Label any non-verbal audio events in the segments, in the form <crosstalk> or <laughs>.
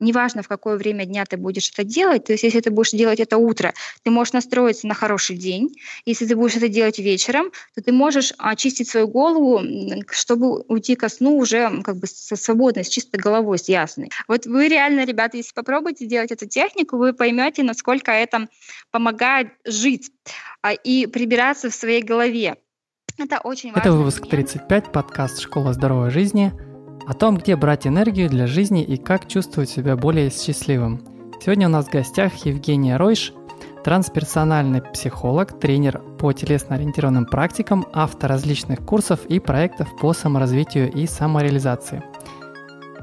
неважно, в какое время дня ты будешь это делать, то есть если ты будешь делать это утро, ты можешь настроиться на хороший день. Если ты будешь это делать вечером, то ты можешь очистить свою голову, чтобы уйти ко сну уже как бы со свободной, с чистой головой, с ясной. Вот вы реально, ребята, если попробуете делать эту технику, вы поймете, насколько это помогает жить а, и прибираться в своей голове. Это очень важно. Это выпуск 35, подкаст «Школа здоровой жизни» о том, где брать энергию для жизни и как чувствовать себя более счастливым. Сегодня у нас в гостях Евгения Ройш, трансперсональный психолог, тренер по телесно-ориентированным практикам, автор различных курсов и проектов по саморазвитию и самореализации.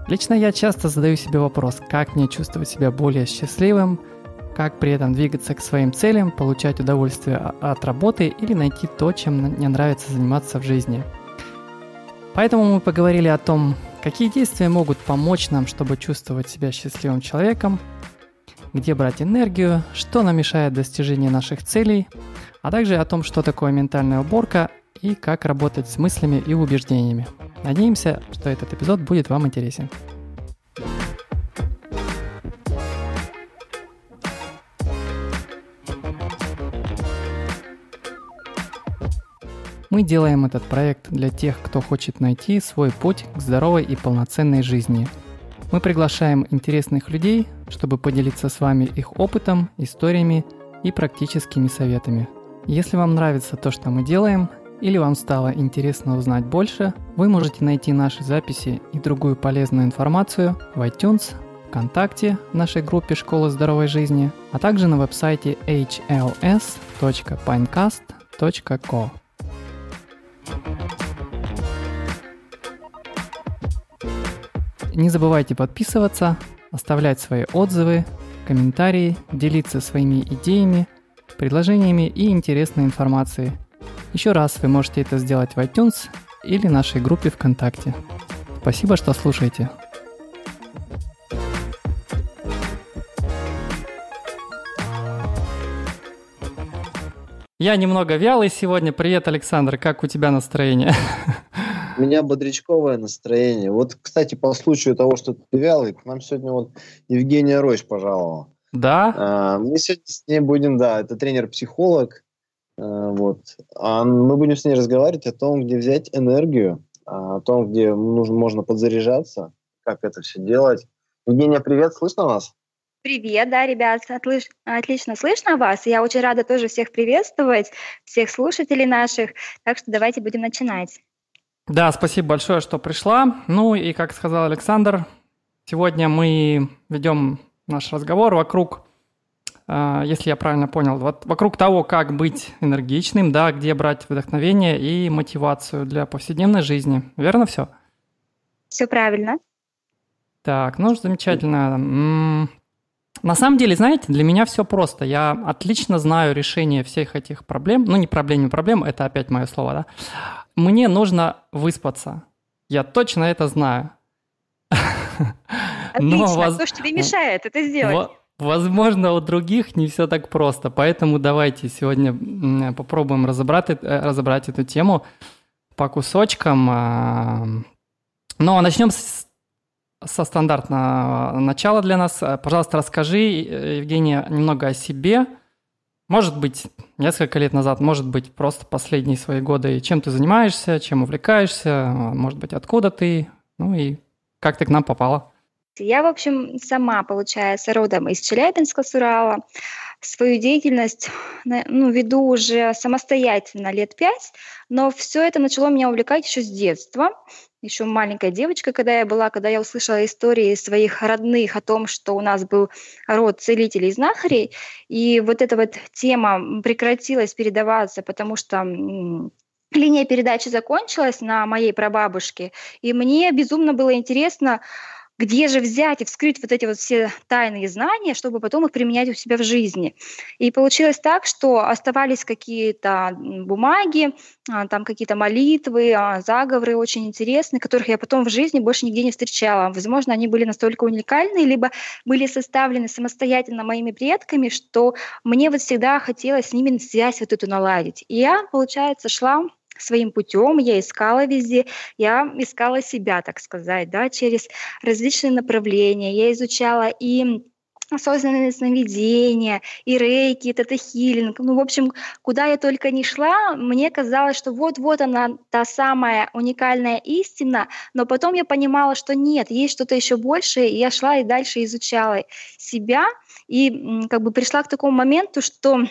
Лично я часто задаю себе вопрос, как мне чувствовать себя более счастливым, как при этом двигаться к своим целям, получать удовольствие от работы или найти то, чем мне нравится заниматься в жизни. Поэтому мы поговорили о том, Какие действия могут помочь нам, чтобы чувствовать себя счастливым человеком? Где брать энергию? Что нам мешает достижению наших целей? А также о том, что такое ментальная уборка и как работать с мыслями и убеждениями. Надеемся, что этот эпизод будет вам интересен. Мы делаем этот проект для тех, кто хочет найти свой путь к здоровой и полноценной жизни. Мы приглашаем интересных людей, чтобы поделиться с вами их опытом, историями и практическими советами. Если вам нравится то, что мы делаем, или вам стало интересно узнать больше, вы можете найти наши записи и другую полезную информацию в iTunes, ВКонтакте, в нашей группе «Школа здоровой жизни», а также на веб-сайте hls.pinecast.co. Не забывайте подписываться, оставлять свои отзывы, комментарии, делиться своими идеями, предложениями и интересной информацией. Еще раз вы можете это сделать в iTunes или нашей группе ВКонтакте. Спасибо, что слушаете. Я немного вялый сегодня. Привет, Александр, как у тебя настроение? <laughs> У меня бодрячковое настроение. Вот, кстати, по случаю того, что ты вялый, к нам сегодня вот Евгения Ройш пожаловала. Да? А, мы сегодня с ней будем, да, это тренер-психолог. А, вот. А мы будем с ней разговаривать о том, где взять энергию, о том, где нужно, можно подзаряжаться, как это все делать. Евгения, привет, слышно нас? Привет, да, ребят, отлыш... отлично слышно вас. Я очень рада тоже всех приветствовать, всех слушателей наших. Так что давайте будем начинать. Да, спасибо большое, что пришла. Ну и, как сказал Александр, сегодня мы ведем наш разговор вокруг, э, если я правильно понял, вокруг того, как быть энергичным, да, где брать вдохновение и мотивацию для повседневной жизни. Верно все? Все правильно. Так, ну замечательно. На самом деле, знаете, для меня все просто. Я отлично знаю решение всех этих проблем. Ну, не проблем, не проблем, это опять мое слово, да. Мне нужно выспаться. Я точно это знаю. <laughs> Отлично. Но, воз... Что ж тебе мешает это сделать? Возможно, у других не все так просто. Поэтому давайте сегодня попробуем разобрать, э, разобрать эту тему по кусочкам. Но ну, а начнем с со стандартного начала для нас. Пожалуйста, расскажи, Евгения, немного о себе. Может быть, несколько лет назад, может быть, просто последние свои годы. Чем ты занимаешься, чем увлекаешься, может быть, откуда ты, ну и как ты к нам попала? Я, в общем, сама, получается, родом из Челябинска, с Урала. Свою деятельность ну, веду уже самостоятельно лет пять, но все это начало меня увлекать еще с детства еще маленькая девочка, когда я была, когда я услышала истории своих родных о том, что у нас был род целителей и знахарей, и вот эта вот тема прекратилась передаваться, потому что линия передачи закончилась на моей прабабушке, и мне безумно было интересно, где же взять и вскрыть вот эти вот все тайные знания, чтобы потом их применять у себя в жизни. И получилось так, что оставались какие-то бумаги, а, там какие-то молитвы, а, заговоры очень интересные, которых я потом в жизни больше нигде не встречала. Возможно, они были настолько уникальны, либо были составлены самостоятельно моими предками, что мне вот всегда хотелось с ними связь вот эту наладить. И я, получается, шла своим путем, я искала везде, я искала себя, так сказать, да, через различные направления. Я изучала и осознанное сновидение, и рейки, и тета-хилинг. Ну, в общем, куда я только не шла, мне казалось, что вот-вот она та самая уникальная истина, но потом я понимала, что нет, есть что-то еще большее, и я шла и дальше изучала себя, и как бы пришла к такому моменту, что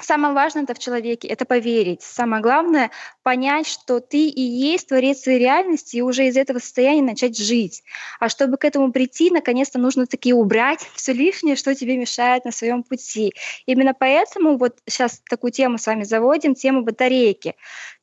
Самое важное это в человеке, это поверить. Самое главное — понять, что ты и есть творец своей реальности, и уже из этого состояния начать жить. А чтобы к этому прийти, наконец-то нужно таки убрать все лишнее, что тебе мешает на своем пути. Именно поэтому вот сейчас такую тему с вами заводим, тему батарейки.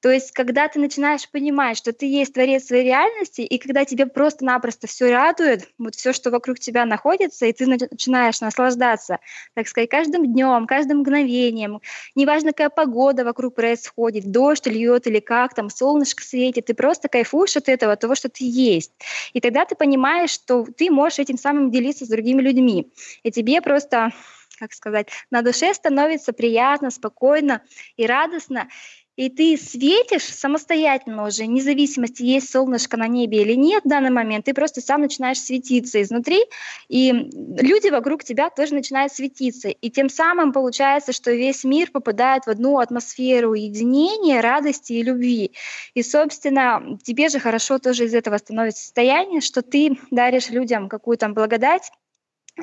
То есть, когда ты начинаешь понимать, что ты есть творец своей реальности, и когда тебе просто-напросто все радует, вот все, что вокруг тебя находится, и ты начинаешь наслаждаться, так сказать, каждым днем, каждым мгновением, неважно, какая погода вокруг происходит, дождь льет или как там, солнышко светит, ты просто кайфуешь от этого, от того, что ты есть. И тогда ты понимаешь, что ты можешь этим самым делиться с другими людьми. И тебе просто как сказать, на душе становится приятно, спокойно и радостно и ты светишь самостоятельно уже, вне зависимости, есть солнышко на небе или нет в данный момент, ты просто сам начинаешь светиться изнутри, и люди вокруг тебя тоже начинают светиться. И тем самым получается, что весь мир попадает в одну атмосферу единения, радости и любви. И, собственно, тебе же хорошо тоже из этого становится состояние, что ты даришь людям какую-то благодать,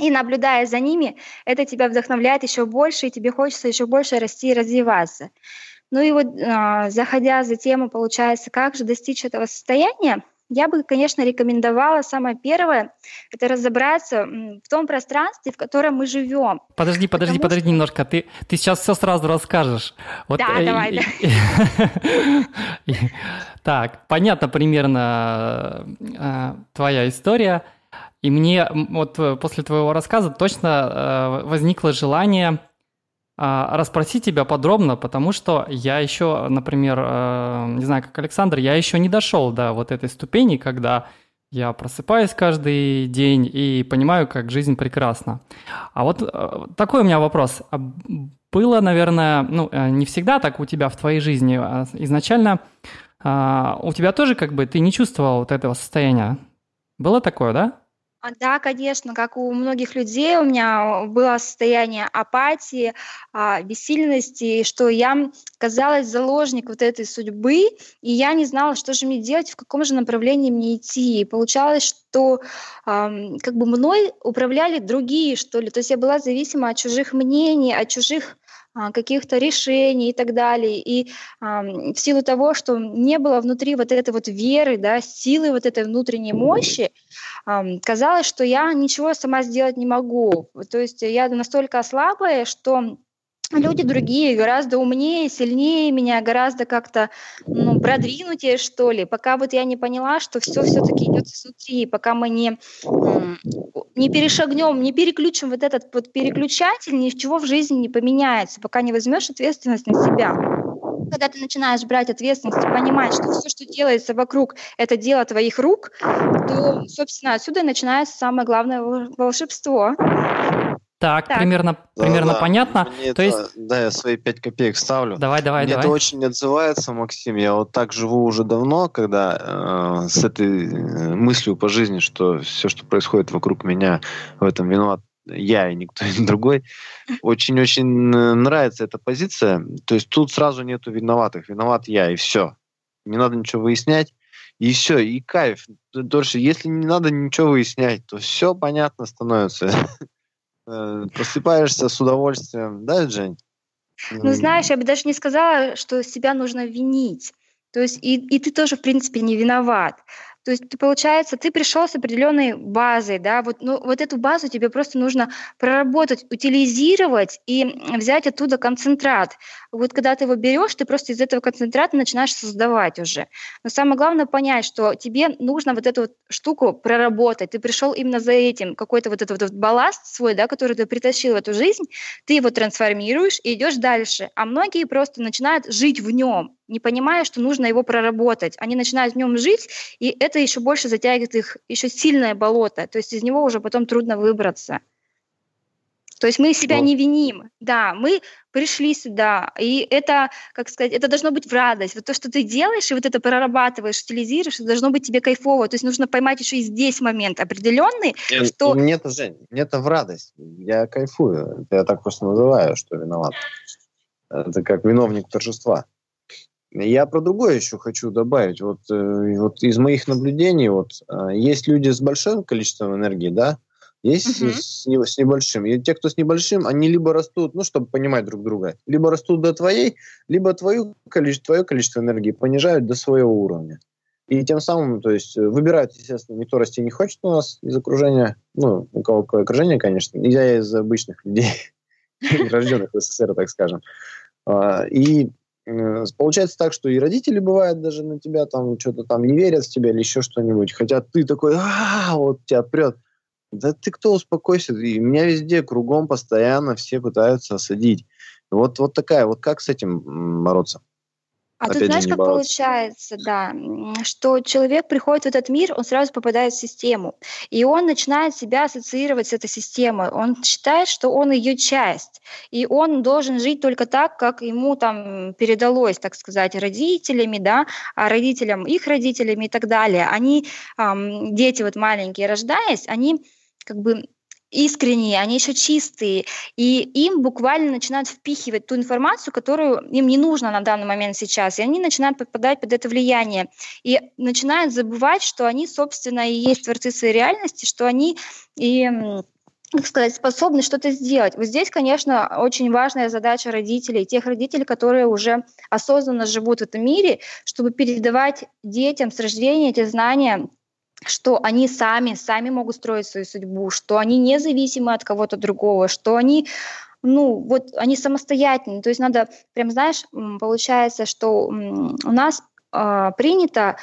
и наблюдая за ними, это тебя вдохновляет еще больше, и тебе хочется еще больше расти и развиваться. Ну и вот а, заходя за тему, получается, как же достичь этого состояния, я бы, конечно, рекомендовала самое первое, это разобраться в том пространстве, в котором мы живем. Подожди, подожди, Потому подожди что... немножко. Ты, ты сейчас все сразу расскажешь. Вот, да, э, давай. <laughs> Так, понятно примерно э, твоя история. И мне вот э, после твоего рассказа точно возникло желание расспросить тебя подробно, потому что я еще, например, э, не знаю, как Александр, я еще не дошел до вот этой ступени, когда я просыпаюсь каждый день и понимаю, как жизнь прекрасна. А вот э, такой у меня вопрос. А было, наверное, ну, э, не всегда так у тебя в твоей жизни. А изначально а, у тебя тоже как бы ты не чувствовал вот этого состояния. Было такое, да? А, да, конечно, как у многих людей, у меня было состояние апатии, а, бессильности, что я казалась заложник вот этой судьбы, и я не знала, что же мне делать, в каком же направлении мне идти. И получалось, что как бы мной управляли другие, что ли. То есть я была зависима от чужих мнений, от чужих каких-то решений и так далее. И а, в силу того, что не было внутри вот этой вот веры, да, силы вот этой внутренней мощи, а, казалось, что я ничего сама сделать не могу. То есть я настолько слабая, что люди другие гораздо умнее, сильнее меня, гораздо как-то ну, продвинутее, что ли. Пока вот я не поняла, что все все-таки идет изнутри, пока мы не, не перешагнем, не переключим вот этот вот переключатель, ничего в жизни не поменяется, пока не возьмешь ответственность на себя. Когда ты начинаешь брать ответственность и понимать, что все, что делается вокруг, это дело твоих рук, то, собственно, отсюда начинается самое главное волшебство. Так, так. примерно, да, примерно да. понятно. Мне То это, есть... Да, я свои пять копеек ставлю. Давай, давай, Мне давай. это очень отзывается, Максим. Я вот так живу уже давно, когда э, с этой э, мыслью по жизни, что все, что происходит вокруг меня, в этом виноват я и никто <laughs> другой. Очень-очень э, нравится эта позиция. То есть тут сразу нету виноватых. Виноват я, и все. Не надо ничего выяснять. И все, и кайф. Дольше, если не надо ничего выяснять, то все понятно становится. <laughs> Э, просыпаешься с удовольствием, да, Жень? Ну, знаешь, я бы даже не сказала, что себя нужно винить. То есть и, и ты тоже, в принципе, не виноват. То есть, ты, получается, ты пришел с определенной базой, да, вот, ну, вот эту базу тебе просто нужно проработать, утилизировать и взять оттуда концентрат. Вот когда ты его берешь, ты просто из этого концентрата начинаешь создавать уже. Но самое главное понять, что тебе нужно вот эту вот штуку проработать. Ты пришел именно за этим, какой-то вот этот вот балласт свой, да, который ты притащил в эту жизнь, ты его трансформируешь и идешь дальше. А многие просто начинают жить в нем, не понимая, что нужно его проработать. Они начинают в нем жить, и это еще больше затягивает их еще сильное болото. То есть из него уже потом трудно выбраться. То есть мы себя не виним. Да, мы пришли сюда, и это, как сказать, это должно быть в радость. Вот то, что ты делаешь, и вот это прорабатываешь, утилизируешь, это должно быть тебе кайфово. То есть нужно поймать еще и здесь момент определенный, и, что... Мне это, Жень, мне это в радость. Я кайфую. Я так просто называю, что виноват. Это как виновник торжества. Я про другое еще хочу добавить. Вот, э, вот из моих наблюдений, вот, э, есть люди с большим количеством энергии, да, есть uh-huh. с, с небольшим. И те, кто с небольшим, они либо растут, ну, чтобы понимать друг друга, либо растут до твоей, либо твое количество, твое количество энергии понижают до своего уровня. И тем самым, то есть, выбирают, естественно, никто расти не хочет у нас из окружения, ну, у кого какое окружение, конечно, я из обычных людей, <laughs> рожденных в СССР, так скажем. А, и Э, получается так, что и родители бывают даже на тебя там что-то там не верят в тебя или еще что-нибудь, хотя ты такой, а, вот тебя прет. Да ты кто, успокойся. И меня везде, кругом, постоянно все пытаются осадить. Вот, вот такая, вот как с этим бороться? А тут знаешь, как получается, да, что человек приходит в этот мир, он сразу попадает в систему, и он начинает себя ассоциировать с этой системой. Он считает, что он ее часть, и он должен жить только так, как ему там передалось, так сказать, родителями, да, а родителям их родителями и так далее. Они, эм, дети вот маленькие, рождаясь, они как бы искренние, они еще чистые, и им буквально начинают впихивать ту информацию, которую им не нужно на данный момент сейчас, и они начинают попадать под это влияние, и начинают забывать, что они, собственно, и есть творцы своей реальности, что они и как сказать, способны что-то сделать. Вот здесь, конечно, очень важная задача родителей, тех родителей, которые уже осознанно живут в этом мире, чтобы передавать детям с рождения эти знания что они сами, сами могут строить свою судьбу, что они независимы от кого-то другого, что они ну, вот они самостоятельны. То есть надо, прям, знаешь, получается, что у нас э, принято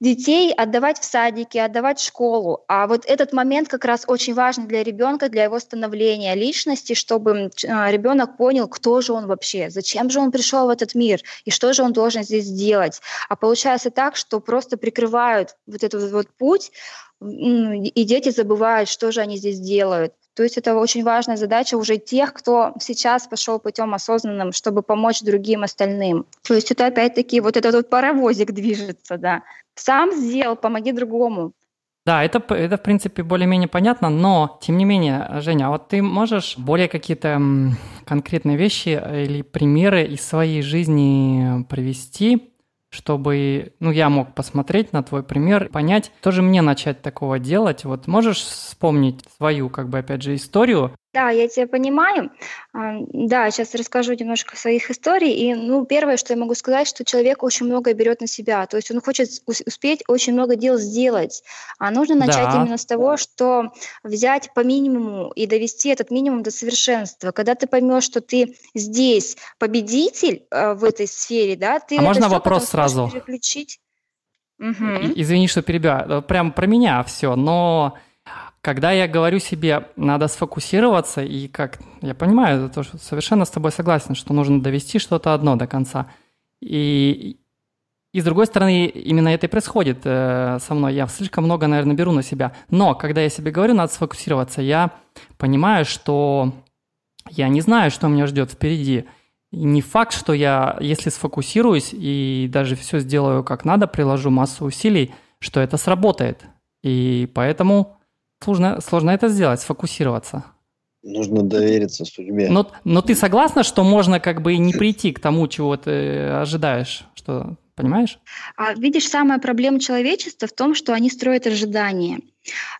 детей отдавать в садики, отдавать в школу. А вот этот момент как раз очень важен для ребенка, для его становления личности, чтобы а, ребенок понял, кто же он вообще, зачем же он пришел в этот мир и что же он должен здесь делать. А получается так, что просто прикрывают вот этот вот путь, и дети забывают, что же они здесь делают. То есть это очень важная задача уже тех, кто сейчас пошел путем осознанным, чтобы помочь другим остальным. То есть это опять-таки вот этот вот паровозик движется, да. Сам сделал, помоги другому. Да, это, это в принципе более-менее понятно, но тем не менее, Женя, а вот ты можешь более какие-то конкретные вещи или примеры из своей жизни привести, чтобы ну, я мог посмотреть на твой пример, понять, тоже мне начать такого делать. Вот можешь вспомнить свою, как бы, опять же, историю, да, я тебя понимаю. Да, сейчас расскажу немножко своих историй. И, ну, первое, что я могу сказать, что человек очень многое берет на себя. То есть он хочет успеть очень много дел сделать. А нужно начать да. именно с того, что взять по минимуму и довести этот минимум до совершенства. Когда ты поймешь, что ты здесь победитель э, в этой сфере, да, ты а можно вопрос сразу? Переключить. Угу. Извини, что перебиваю. Прям про меня все, но когда я говорю себе, надо сфокусироваться, и как я понимаю, то, что совершенно с тобой согласен, что нужно довести что-то одно до конца. И, и с другой стороны, именно это и происходит э, со мной. Я слишком много, наверное, беру на себя. Но когда я себе говорю, надо сфокусироваться, я понимаю, что я не знаю, что меня ждет впереди. И не факт, что я, если сфокусируюсь и даже все сделаю как надо, приложу массу усилий, что это сработает. И поэтому Сложно, сложно это сделать, сфокусироваться. Нужно довериться судьбе. Но, но ты согласна, что можно как бы и не прийти к тому, чего ты ожидаешь, что понимаешь? А, видишь, самая проблема человечества в том, что они строят ожидания.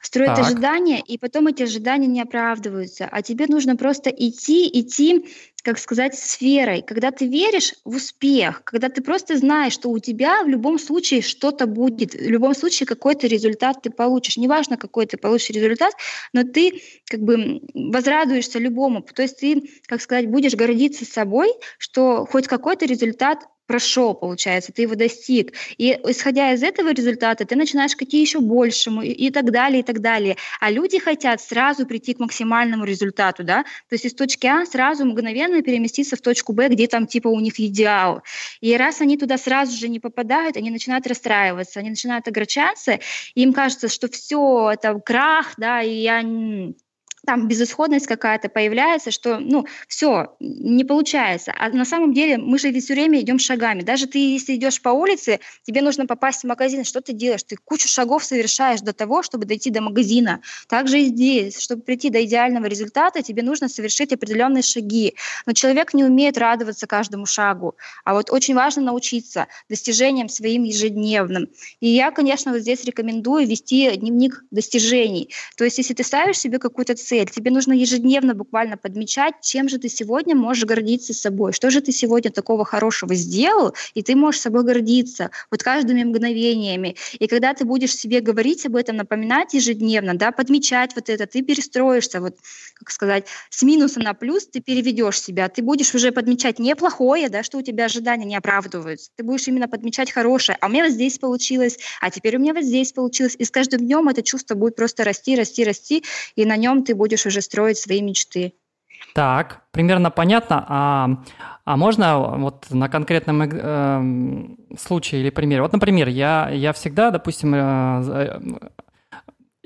Строят так. ожидания, и потом эти ожидания не оправдываются. А тебе нужно просто идти, идти как сказать, сферой, когда ты веришь в успех, когда ты просто знаешь, что у тебя в любом случае что-то будет, в любом случае какой-то результат ты получишь. Неважно, какой ты получишь результат, но ты как бы возрадуешься любому. То есть ты, как сказать, будешь гордиться собой, что хоть какой-то результат прошел, получается, ты его достиг. И исходя из этого результата, ты начинаешь какие еще большему и, и так далее, и так далее. А люди хотят сразу прийти к максимальному результату, да, то есть из точки А сразу мгновенно переместиться в точку Б, где там типа у них идеал. И раз они туда сразу же не попадают, они начинают расстраиваться, они начинают огорчаться, им кажется, что все, это крах, да, и я там безысходность какая-то появляется, что, ну, все, не получается. А на самом деле мы же все время идем шагами. Даже ты, если идешь по улице, тебе нужно попасть в магазин, что ты делаешь? Ты кучу шагов совершаешь до того, чтобы дойти до магазина. Также и здесь, чтобы прийти до идеального результата, тебе нужно совершить определенные шаги. Но человек не умеет радоваться каждому шагу. А вот очень важно научиться достижениям своим ежедневным. И я, конечно, вот здесь рекомендую вести дневник достижений. То есть, если ты ставишь себе какую-то цель, цель. Тебе нужно ежедневно буквально подмечать, чем же ты сегодня можешь гордиться собой, что же ты сегодня такого хорошего сделал, и ты можешь собой гордиться вот каждыми мгновениями. И когда ты будешь себе говорить об этом, напоминать ежедневно, да, подмечать вот это, ты перестроишься, вот, как сказать, с минуса на плюс ты переведешь себя, ты будешь уже подмечать не плохое, да, что у тебя ожидания не оправдываются, ты будешь именно подмечать хорошее, а у меня вот здесь получилось, а теперь у меня вот здесь получилось, и с каждым днем это чувство будет просто расти, расти, расти, и на нем ты будешь уже строить свои мечты. Так, примерно понятно. А, а можно вот на конкретном э, случае или примере? Вот, например, я, я всегда, допустим, э, э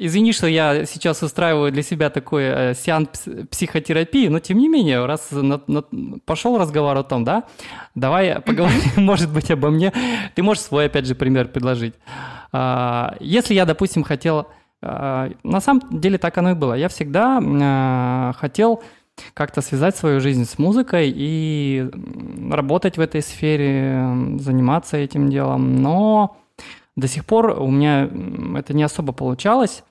Извини, что я сейчас устраиваю для себя такой э, сеанс психотерапии, но тем не менее, раз на, на, пошел разговор о том, да, давай <clears throat> поговорим, <laughs> может быть, обо мне. Ты можешь свой, опять же, пример предложить. А, если я, допустим, хотел на самом деле так оно и было. Я всегда а, хотел как-то связать свою жизнь с музыкой и работать в этой сфере, заниматься этим делом, но до сих пор у меня это не особо получалось.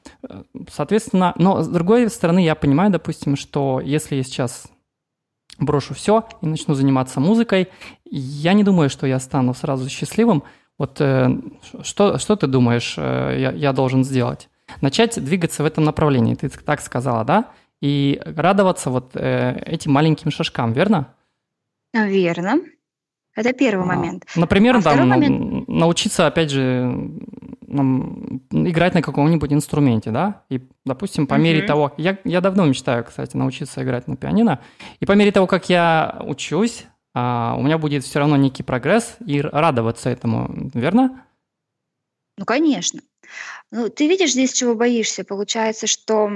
Соответственно, но с другой стороны, я понимаю, допустим, что если я сейчас брошу все и начну заниматься музыкой, я не думаю, что я стану сразу счастливым. Вот э, что, что ты думаешь, э, я, я должен сделать? Начать двигаться в этом направлении, ты так сказала, да? И радоваться вот э, этим маленьким шажкам, верно? Верно. Это первый а, момент. Например, а там, момент... научиться, опять же, играть на каком-нибудь инструменте, да? И, допустим, по uh-huh. мере того... Я, я давно мечтаю, кстати, научиться играть на пианино. И по мере того, как я учусь, а, у меня будет все равно некий прогресс и радоваться этому, верно? Ну, конечно. Ну, ты видишь здесь, чего боишься? Получается, что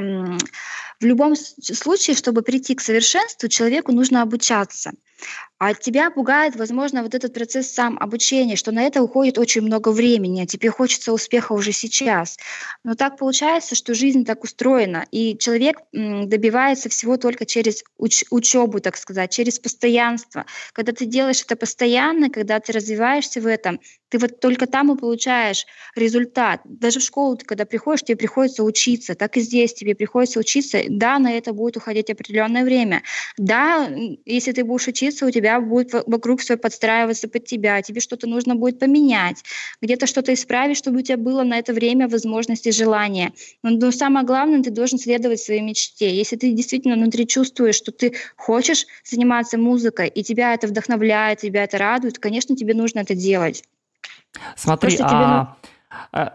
в любом случае, чтобы прийти к совершенству, человеку нужно обучаться. А тебя пугает, возможно, вот этот процесс сам обучения, что на это уходит очень много времени, а тебе хочется успеха уже сейчас. Но так получается, что жизнь так устроена, и человек добивается всего только через уч- учебу, так сказать, через постоянство. Когда ты делаешь это постоянно, когда ты развиваешься в этом, ты вот только там и получаешь результат. Даже в школу ты, когда приходишь, тебе приходится учиться, так и здесь тебе приходится учиться. Да, на это будет уходить определенное время. Да, если ты будешь учиться, у тебя будет вокруг все подстраиваться под тебя, тебе что-то нужно будет поменять, где-то что-то исправить, чтобы у тебя было на это время возможности, желания. Но, но самое главное, ты должен следовать своей мечте. Если ты действительно внутри чувствуешь, что ты хочешь заниматься музыкой, и тебя это вдохновляет, тебя это радует, конечно, тебе нужно это делать. Смотри, Просто а... тебе...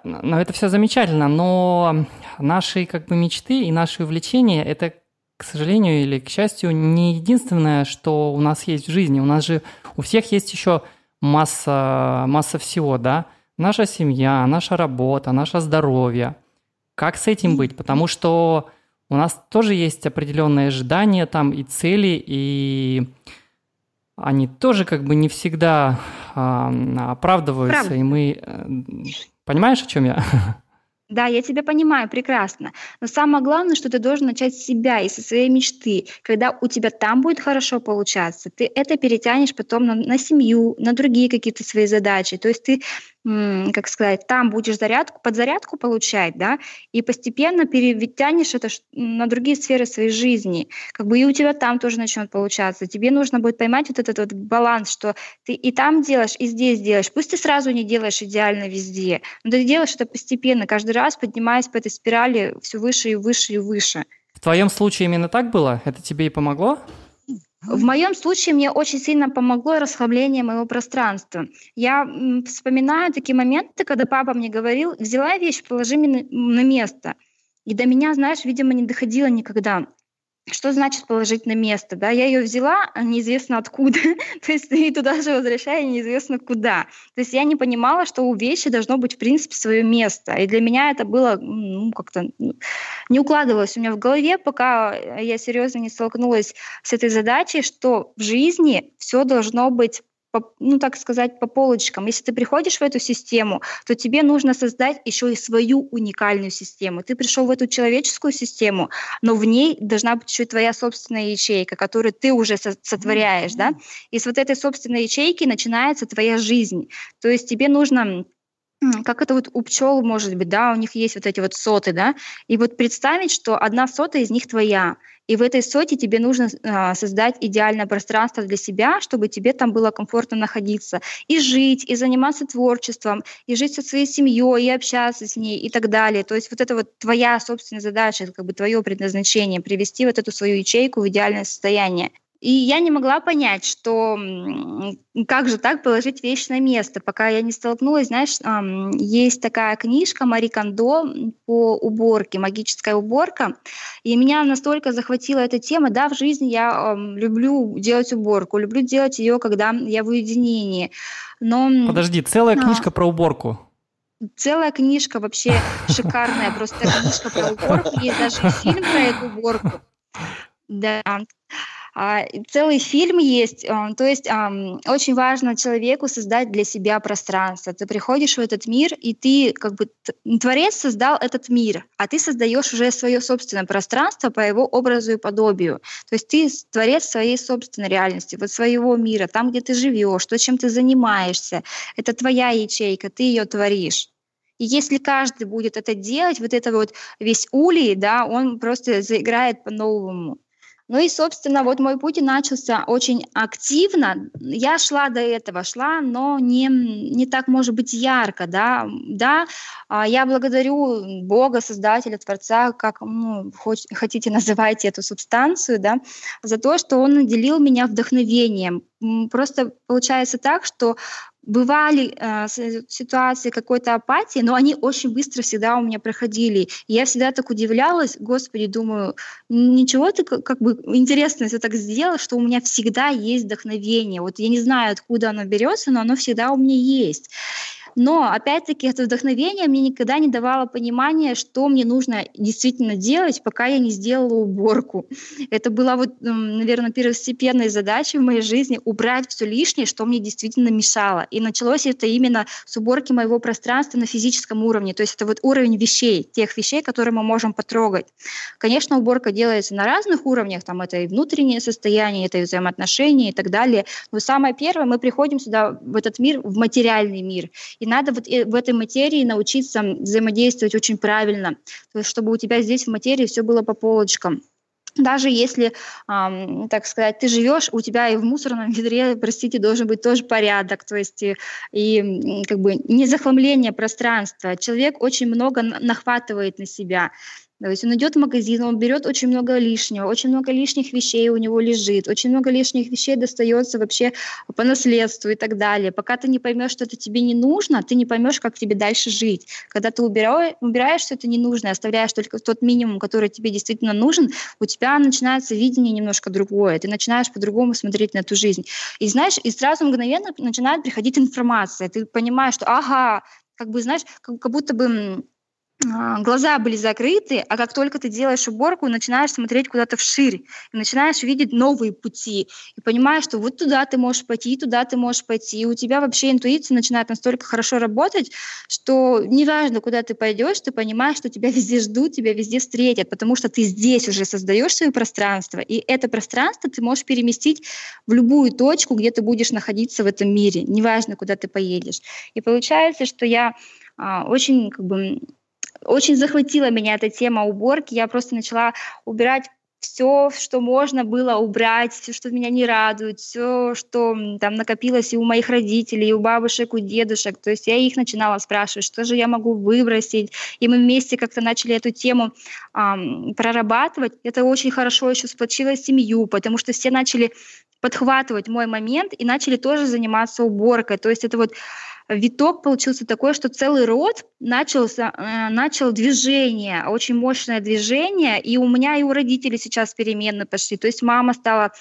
Ну, это все замечательно, но наши как бы мечты и наши увлечения – это к сожалению или к счастью, не единственное, что у нас есть в жизни. У нас же у всех есть еще масса, масса всего, да? Наша семья, наша работа, наше здоровье. Как с этим быть? Потому что у нас тоже есть определенные ожидания там и цели, и они тоже как бы не всегда э, оправдываются. Правда. И мы... Э, понимаешь, о чем я? <laughs> Да, я тебя понимаю прекрасно. Но самое главное, что ты должен начать с себя и со своей мечты. Когда у тебя там будет хорошо получаться, ты это перетянешь потом на, на семью, на другие какие-то свои задачи. То есть ты как сказать, там будешь зарядку, подзарядку получать, да, и постепенно перетянешь это на другие сферы своей жизни. Как бы и у тебя там тоже начнет получаться. Тебе нужно будет поймать вот этот вот баланс, что ты и там делаешь, и здесь делаешь. Пусть ты сразу не делаешь идеально везде, но ты делаешь это постепенно, каждый раз поднимаясь по этой спирали все выше и выше и выше. В твоем случае именно так было? Это тебе и помогло? В моем случае мне очень сильно помогло расслабление моего пространства. Я вспоминаю такие моменты, когда папа мне говорил, взяла вещь, положи на место. И до меня, знаешь, видимо, не доходило никогда. Что значит положить на место, да? Я ее взяла, а неизвестно откуда, <laughs> то есть и туда же возвращаю неизвестно куда. То есть я не понимала, что у вещи должно быть, в принципе, свое место. И для меня это было ну, как-то не укладывалось у меня в голове, пока я серьезно не столкнулась с этой задачей, что в жизни все должно быть по, ну так сказать, по полочкам. Если ты приходишь в эту систему, то тебе нужно создать еще и свою уникальную систему. Ты пришел в эту человеческую систему, но в ней должна быть еще и твоя собственная ячейка, которую ты уже сотворяешь, да? И с вот этой собственной ячейки начинается твоя жизнь. То есть тебе нужно как это вот у пчел может быть, да, у них есть вот эти вот соты, да, и вот представить, что одна сота из них твоя, и в этой соте тебе нужно э, создать идеальное пространство для себя, чтобы тебе там было комфортно находиться, и жить, и заниматься творчеством, и жить со своей семьей, и общаться с ней, и так далее. То есть вот это вот твоя собственная задача, как бы твое предназначение, привести вот эту свою ячейку в идеальное состояние. И я не могла понять, что как же так положить вещь на место, пока я не столкнулась, знаешь, есть такая книжка Мари Кондо по уборке, магическая уборка, и меня настолько захватила эта тема, да, в жизни я люблю делать уборку, люблю делать ее, когда я в уединении, но... Подожди, целая а. книжка про уборку? Целая книжка вообще шикарная, просто книжка про уборку, есть даже фильм про эту уборку. Да. А, целый фильм есть. А, то есть очень важно человеку создать для себя пространство. Ты приходишь в этот мир, и ты как бы творец создал этот мир, а ты создаешь уже свое собственное пространство по его образу и подобию. То есть ты творец своей собственной реальности, вот своего мира, там, где ты живешь, то, чем ты занимаешься. Это твоя ячейка, ты ее творишь. И если каждый будет это делать, вот это вот весь улей, да, он просто заиграет по-новому. Ну и, собственно, вот мой путь начался очень активно. Я шла до этого, шла, но не, не так, может быть, ярко, да. Да, а, я благодарю Бога, Создателя, Творца, как ну, хоть, хотите называйте эту субстанцию, да, за то, что Он наделил меня вдохновением. Просто получается так, что бывали э, ситуации какой-то апатии, но они очень быстро всегда у меня проходили. Я всегда так удивлялась, господи, думаю, ничего ты как бы интересно, если так сделал, что у меня всегда есть вдохновение. Вот я не знаю, откуда оно берется, но оно всегда у меня есть. Но, опять-таки, это вдохновение мне никогда не давало понимания, что мне нужно действительно делать, пока я не сделала уборку. Это была вот, наверное, первостепенная задача в моей жизни — убрать все лишнее, что мне действительно мешало. И началось это именно с уборки моего пространства на физическом уровне. То есть это вот уровень вещей, тех вещей, которые мы можем потрогать. Конечно, уборка делается на разных уровнях, там это и внутреннее состояние, это и взаимоотношения и так далее. Но самое первое, мы приходим сюда, в этот мир, в материальный мир. И надо вот в этой материи научиться взаимодействовать очень правильно, то есть чтобы у тебя здесь в материи все было по полочкам даже если, эм, так сказать, ты живешь, у тебя и в мусорном ведре, простите, должен быть тоже порядок, то есть и, и как бы не захламление пространства. Человек очень много нахватывает на себя. То есть он идет в магазин, он берет очень много лишнего, очень много лишних вещей у него лежит, очень много лишних вещей достается вообще по наследству и так далее. Пока ты не поймешь, что это тебе не нужно, ты не поймешь, как тебе дальше жить. Когда ты убираешь, убираешь все это ненужное, оставляешь только тот минимум, который тебе действительно нужен, у тебя начинается видение немножко другое, ты начинаешь по-другому смотреть на эту жизнь. И знаешь, и сразу мгновенно начинает приходить информация, ты понимаешь, что ага, как бы, знаешь, как, как будто бы глаза были закрыты, а как только ты делаешь уборку, начинаешь смотреть куда-то вширь, и начинаешь видеть новые пути, и понимаешь, что вот туда ты можешь пойти, туда ты можешь пойти, и у тебя вообще интуиция начинает настолько хорошо работать, что неважно, куда ты пойдешь, ты понимаешь, что тебя везде ждут, тебя везде встретят, потому что ты здесь уже создаешь свое пространство, и это пространство ты можешь переместить в любую точку, где ты будешь находиться в этом мире, неважно, куда ты поедешь. И получается, что я а, очень как бы очень захватила меня эта тема уборки. Я просто начала убирать все, что можно было убрать, все, что меня не радует, все, что там накопилось и у моих родителей, и у бабушек, у дедушек. То есть я их начинала спрашивать, что же я могу выбросить. И мы вместе как-то начали эту тему эм, прорабатывать. Это очень хорошо еще сплочило семью, потому что все начали подхватывать мой момент и начали тоже заниматься уборкой. То есть это вот виток получился такой, что целый род начался, э, начал движение, очень мощное движение, и у меня и у родителей сейчас перемены пошли. То есть мама стала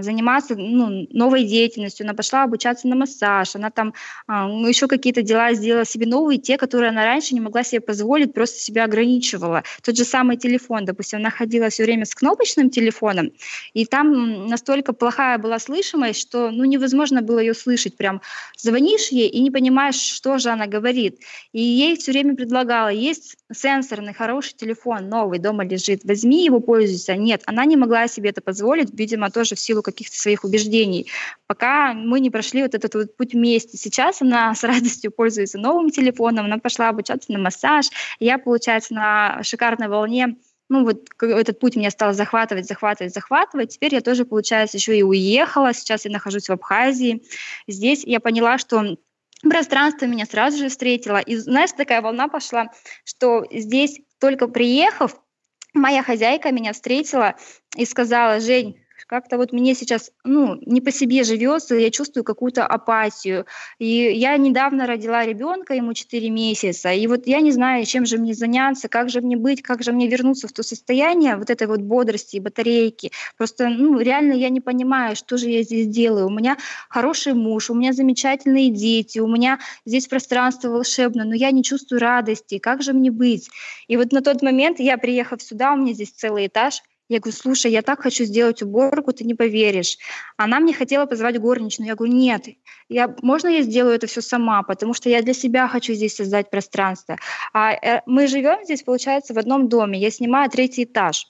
заниматься ну, новой деятельностью, она пошла обучаться на массаж, она там а, ну, еще какие-то дела сделала себе новые, те, которые она раньше не могла себе позволить, просто себя ограничивала. Тот же самый телефон, допустим, она ходила все время с кнопочным телефоном, и там настолько плохая была слышимость, что ну, невозможно было ее слышать. Прям звонишь ей и не понимаешь, что же она говорит. И ей все время предлагала, есть сенсорный хороший телефон, новый, дома лежит, возьми его, пользуйся. Нет, она не могла себе это позволить, видимо, тоже в силу каких-то своих убеждений, пока мы не прошли вот этот вот путь вместе. Сейчас она с радостью пользуется новым телефоном, она пошла обучаться на массаж. Я, получается, на шикарной волне ну вот этот путь меня стал захватывать, захватывать, захватывать. Теперь я тоже, получается, еще и уехала. Сейчас я нахожусь в Абхазии. Здесь я поняла, что пространство меня сразу же встретило. И знаешь, такая волна пошла, что здесь только приехав, моя хозяйка меня встретила и сказала, Жень, как-то вот мне сейчас, ну, не по себе живется, я чувствую какую-то апатию. И я недавно родила ребенка, ему 4 месяца, и вот я не знаю, чем же мне заняться, как же мне быть, как же мне вернуться в то состояние вот этой вот бодрости и батарейки. Просто, ну, реально я не понимаю, что же я здесь делаю. У меня хороший муж, у меня замечательные дети, у меня здесь пространство волшебное, но я не чувствую радости. Как же мне быть? И вот на тот момент я, приехав сюда, у меня здесь целый этаж, я говорю, слушай, я так хочу сделать уборку, ты не поверишь. Она мне хотела позвать горничную. Я говорю, нет, я, можно я сделаю это все сама, потому что я для себя хочу здесь создать пространство. А э, мы живем здесь, получается, в одном доме. Я снимаю третий этаж.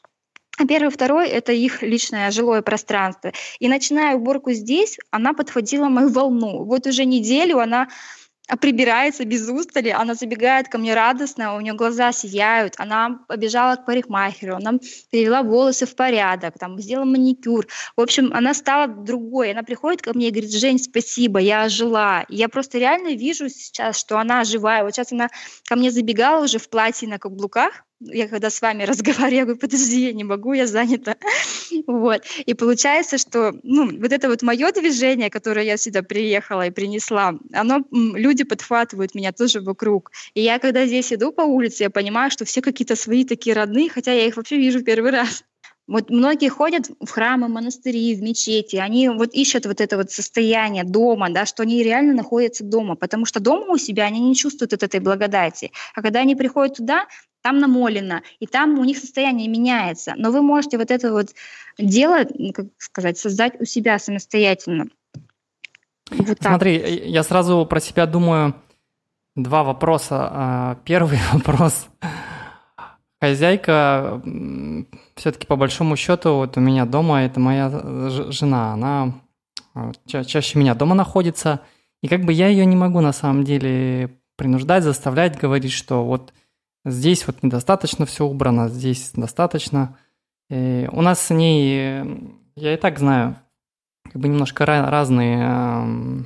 А первый, второй – это их личное жилое пространство. И начиная уборку здесь, она подхватила мою волну. Вот уже неделю она прибирается без устали, она забегает ко мне радостно, у нее глаза сияют, она побежала к парикмахеру, она привела волосы в порядок, там, сделала маникюр. В общем, она стала другой. Она приходит ко мне и говорит, Жень, спасибо, я ожила. И я просто реально вижу сейчас, что она живая. Вот сейчас она ко мне забегала уже в платье на каблуках, я когда с вами <laughs> разговариваю, я говорю, подожди, я не могу, я занята. <laughs> вот. И получается, что ну, вот это вот мое движение, которое я сюда приехала и принесла, оно, люди подхватывают меня тоже вокруг. И я когда здесь иду по улице, я понимаю, что все какие-то свои такие родные, хотя я их вообще вижу первый раз. Вот многие ходят в храмы, монастыри, в мечети, они вот ищут вот это вот состояние дома, да, что они реально находятся дома, потому что дома у себя они не чувствуют от этой благодати. А когда они приходят туда, там намолено, и там у них состояние меняется. Но вы можете вот это вот дело, как сказать, создать у себя самостоятельно. Вот Смотри, так. я сразу про себя думаю два вопроса. А, первый <laughs> вопрос. Хозяйка, все-таки по большому счету, вот у меня дома, это моя жена, она а, ча чаще меня дома находится, и как бы я ее не могу на самом деле принуждать, заставлять, говорить, что вот Здесь вот недостаточно все убрано, здесь достаточно. И у нас с ней, я и так знаю, как бы немножко разные э,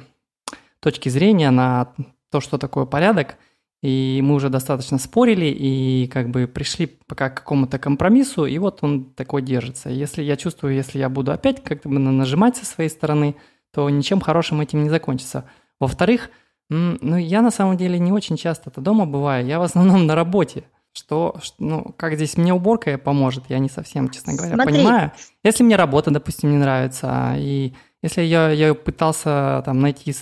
точки зрения на то, что такое порядок. И мы уже достаточно спорили и как бы пришли пока к какому-то компромиссу, и вот он такой держится. Если я чувствую, если я буду опять как бы нажимать со своей стороны, то ничем хорошим этим не закончится. Во-вторых, ну, я на самом деле не очень часто это дома бываю. Я в основном <laughs> на работе. Что, ну, как здесь мне уборка поможет, я не совсем, честно говоря, Смотри. понимаю. Если мне работа, допустим, не нравится, и если я, я пытался там найти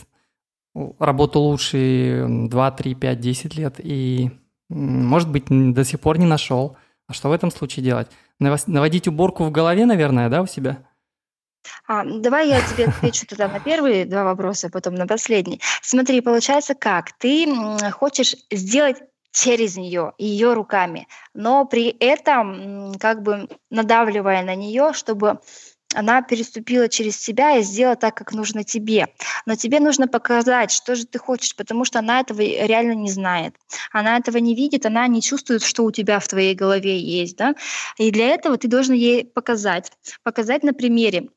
работу лучше 2, 3, 5, 10 лет, и, может быть, до сих пор не нашел, а что в этом случае делать? Наводить уборку в голове, наверное, да, у себя? А, давай я тебе <laughs> отвечу тогда на первые два вопроса, а потом на последний. Смотри, получается как? Ты хочешь сделать через нее, ее руками, но при этом как бы надавливая на нее, чтобы она переступила через себя и сделала так, как нужно тебе. Но тебе нужно показать, что же ты хочешь, потому что она этого реально не знает. Она этого не видит, она не чувствует, что у тебя в твоей голове есть. Да? И для этого ты должен ей показать. Показать на примере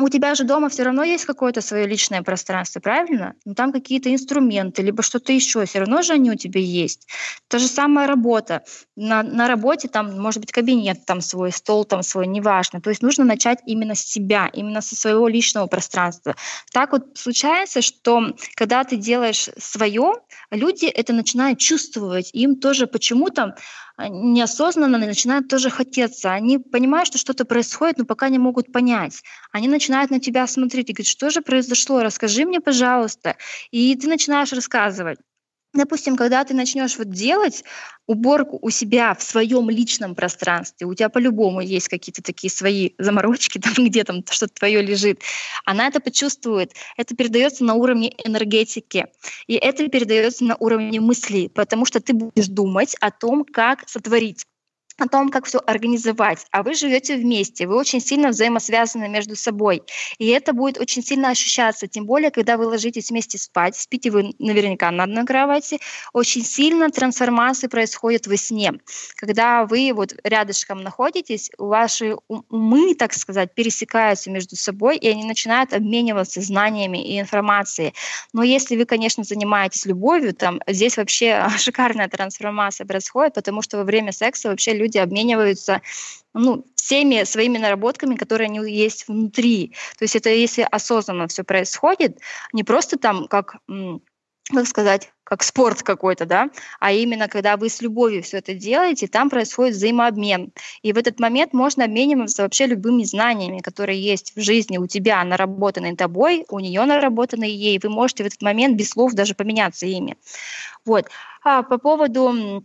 у тебя же дома все равно есть какое-то свое личное пространство, правильно? Ну, там какие-то инструменты, либо что-то еще, все равно же они у тебя есть. Та же самая работа. На, на работе там может быть кабинет там свой, стол там свой, неважно. То есть нужно начать именно с себя, именно со своего личного пространства. Так вот случается, что когда ты делаешь свое, люди это начинают чувствовать, им тоже почему-то неосознанно начинают тоже хотеться. Они понимают, что что-то происходит, но пока не могут понять. Они начинают на тебя смотреть и говорят, что же произошло, расскажи мне, пожалуйста. И ты начинаешь рассказывать. Допустим, когда ты начнешь вот делать уборку у себя в своем личном пространстве, у тебя по-любому есть какие-то такие свои заморочки, <laughs> там где там что-то твое лежит, она это почувствует. Это передается на уровне энергетики. И это передается на уровне мыслей, потому что ты будешь думать о том, как сотворить о том, как все организовать, а вы живете вместе, вы очень сильно взаимосвязаны между собой, и это будет очень сильно ощущаться, тем более, когда вы ложитесь вместе спать, спите вы наверняка на одной кровати, очень сильно трансформации происходят во сне, когда вы вот рядышком находитесь, ваши умы, так сказать, пересекаются между собой, и они начинают обмениваться знаниями и информацией. Но если вы, конечно, занимаетесь любовью, там здесь вообще <laughs> шикарная трансформация происходит, потому что во время секса вообще люди люди обмениваются ну, всеми своими наработками, которые они есть внутри. То есть это если осознанно все происходит, не просто там как как сказать, как спорт какой-то, да, а именно когда вы с любовью все это делаете, там происходит взаимообмен. И в этот момент можно обмениваться вообще любыми знаниями, которые есть в жизни у тебя, наработанные тобой, у нее наработанные ей. Вы можете в этот момент без слов даже поменяться ими. Вот. А по поводу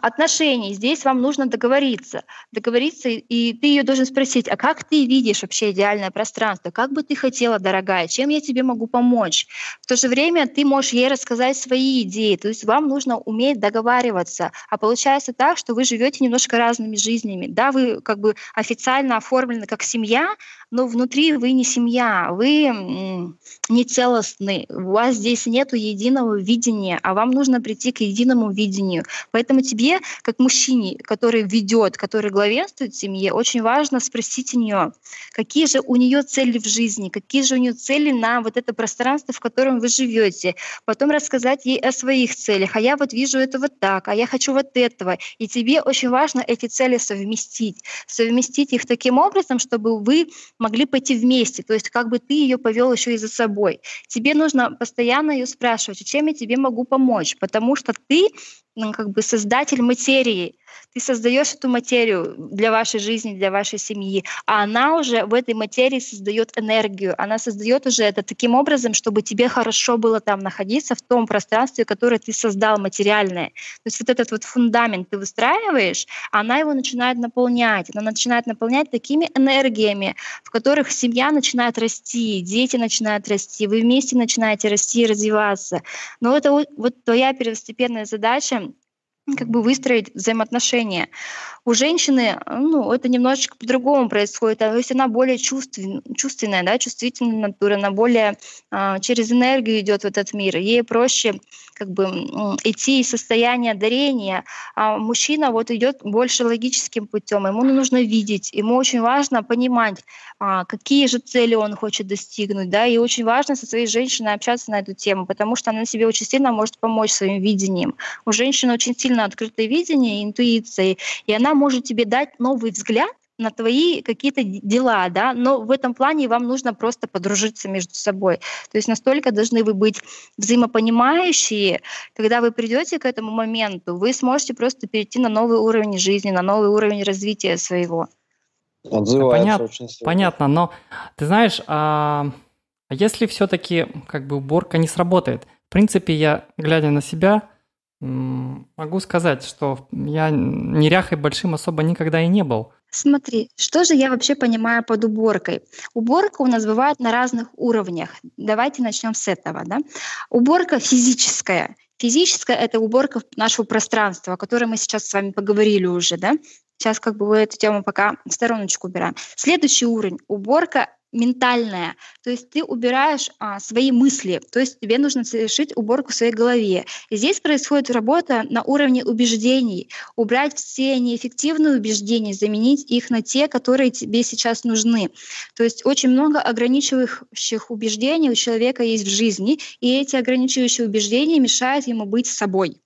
отношений. Здесь вам нужно договориться. Договориться, и ты ее должен спросить, а как ты видишь вообще идеальное пространство? Как бы ты хотела, дорогая? Чем я тебе могу помочь? В то же время ты можешь ей рассказать свои идеи. То есть вам нужно уметь договариваться. А получается так, что вы живете немножко разными жизнями. Да, вы как бы официально оформлены как семья, но внутри вы не семья, вы не целостны. У вас здесь нет единого видения, а вам нужно прийти к единому видению. Поэтому тебе, как мужчине, который ведет, который главенствует в семье, очень важно спросить у нее, какие же у нее цели в жизни, какие же у нее цели на вот это пространство, в котором вы живете. Потом рассказать ей о своих целях. А я вот вижу это вот так, а я хочу вот этого. И тебе очень важно эти цели совместить. Совместить их таким образом, чтобы вы могли пойти вместе. То есть как бы ты ее повел еще и за собой. Тебе нужно постоянно ее спрашивать, чем я тебе могу помочь, потому что ты ну, как бы создатель материи. Ты создаешь эту материю для вашей жизни, для вашей семьи, а она уже в этой материи создает энергию. Она создает уже это таким образом, чтобы тебе хорошо было там находиться в том пространстве, которое ты создал материальное. То есть вот этот вот фундамент ты выстраиваешь, она его начинает наполнять. Она начинает наполнять такими энергиями, в которых семья начинает расти, дети начинают расти, вы вместе начинаете расти и развиваться. Но это вот, твоя первостепенная задача как бы выстроить взаимоотношения. У женщины, ну, это немножечко по-другому происходит, то есть она более чувствен, чувственная, да, чувствительная натура, она более э, через энергию идет в этот мир, ей проще как бы идти из состояния дарения, а мужчина вот идет больше логическим путем, ему нужно видеть, ему очень важно понимать, а, какие же цели он хочет достигнуть, да, и очень важно со своей женщиной общаться на эту тему, потому что она себе очень сильно может помочь своим видением. У женщины очень сильно открытое видение, интуиция, и она может тебе дать новый взгляд на твои какие-то дела, да, но в этом плане вам нужно просто подружиться между собой. То есть настолько должны вы быть взаимопонимающие, когда вы придете к этому моменту, вы сможете просто перейти на новый уровень жизни, на новый уровень развития своего. Понят, очень сильно. Понятно, но ты знаешь, а, а если все-таки как бы уборка не сработает? В принципе, я, глядя на себя, могу сказать, что я неряхой большим особо никогда и не был. Смотри, что же я вообще понимаю под уборкой? Уборка у нас бывает на разных уровнях. Давайте начнем с этого. Да? Уборка физическая. Физическая — это уборка нашего пространства, о которой мы сейчас с вами поговорили уже. Да? Сейчас как бы эту тему пока в стороночку убираем. Следующий уровень — уборка ментальная, то есть ты убираешь а, свои мысли, то есть тебе нужно совершить уборку в своей голове. И здесь происходит работа на уровне убеждений, убрать все неэффективные убеждения, заменить их на те, которые тебе сейчас нужны. То есть очень много ограничивающих убеждений у человека есть в жизни, и эти ограничивающие убеждения мешают ему быть собой.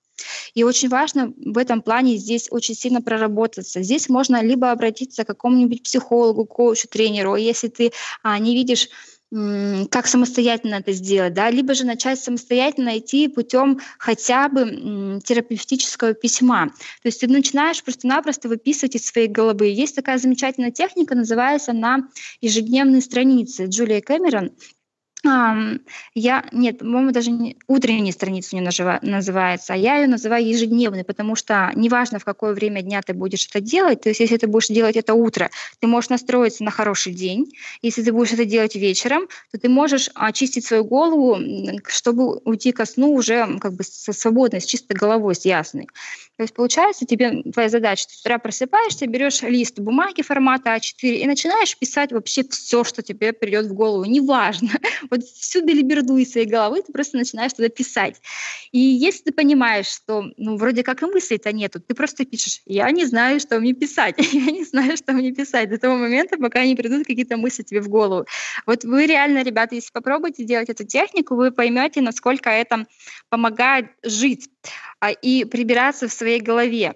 И очень важно в этом плане здесь очень сильно проработаться. Здесь можно либо обратиться к какому-нибудь психологу, коучу, тренеру, если ты а, не видишь как самостоятельно это сделать, да, либо же начать самостоятельно идти путем хотя бы терапевтического письма. То есть ты начинаешь просто-напросто выписывать из своей головы. Есть такая замечательная техника, называется она ежедневные страницы. Джулия Кэмерон я, нет, по-моему, даже не, утренней страницу не нажива, называется, а я ее называю ежедневной, потому что неважно, в какое время дня ты будешь это делать, то есть если ты будешь делать это утро, ты можешь настроиться на хороший день, если ты будешь это делать вечером, то ты можешь очистить свою голову, чтобы уйти ко сну уже как бы со свободной, с чистой головой, с ясной. То есть получается, тебе твоя задача, ты с утра просыпаешься, берешь лист бумаги формата А4 и начинаешь писать вообще все, что тебе придет в голову, неважно. <laughs> Вот всю белиберду из своей головы ты просто начинаешь туда писать. И если ты понимаешь, что ну вроде как и мыслей-то нету, ты просто пишешь, я не знаю, что мне писать, <laughs> я не знаю, что мне писать до того момента, пока не придут какие-то мысли тебе в голову. Вот вы реально, ребята, если попробуете делать эту технику, вы поймете, насколько это помогает жить а, и прибираться в своей голове.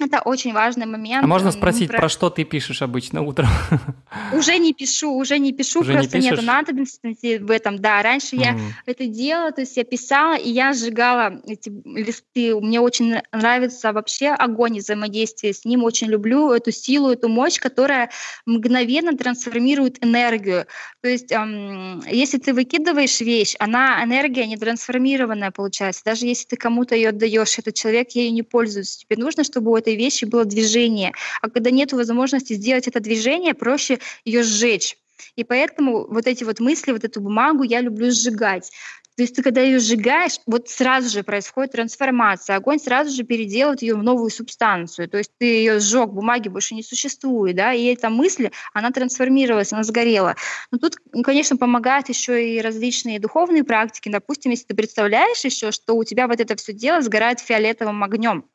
Это очень важный момент. А можно спросить, про... про что ты пишешь обычно утром? <laughs> Уже не пишу, уже не пишу, уже просто не нету надобности в этом. Да, раньше mm. я это делала, то есть я писала, и я сжигала эти листы. Мне очень нравится вообще огонь и взаимодействие с ним. Очень люблю эту силу, эту мощь, которая мгновенно трансформирует энергию. То есть эм, если ты выкидываешь вещь, она, энергия не трансформированная получается. Даже если ты кому-то ее отдаешь, этот человек ею не пользуется. Тебе нужно, чтобы у этой вещи было движение. А когда нет возможности сделать это движение, проще ее сжечь. И поэтому вот эти вот мысли, вот эту бумагу я люблю сжигать. То есть ты когда ее сжигаешь, вот сразу же происходит трансформация. Огонь сразу же переделает ее в новую субстанцию. То есть ты ее сжег, бумаги больше не существует, да, и эта мысль, она трансформировалась, она сгорела. Но тут, конечно, помогают еще и различные духовные практики. Допустим, если ты представляешь еще, что у тебя вот это все дело сгорает фиолетовым огнем,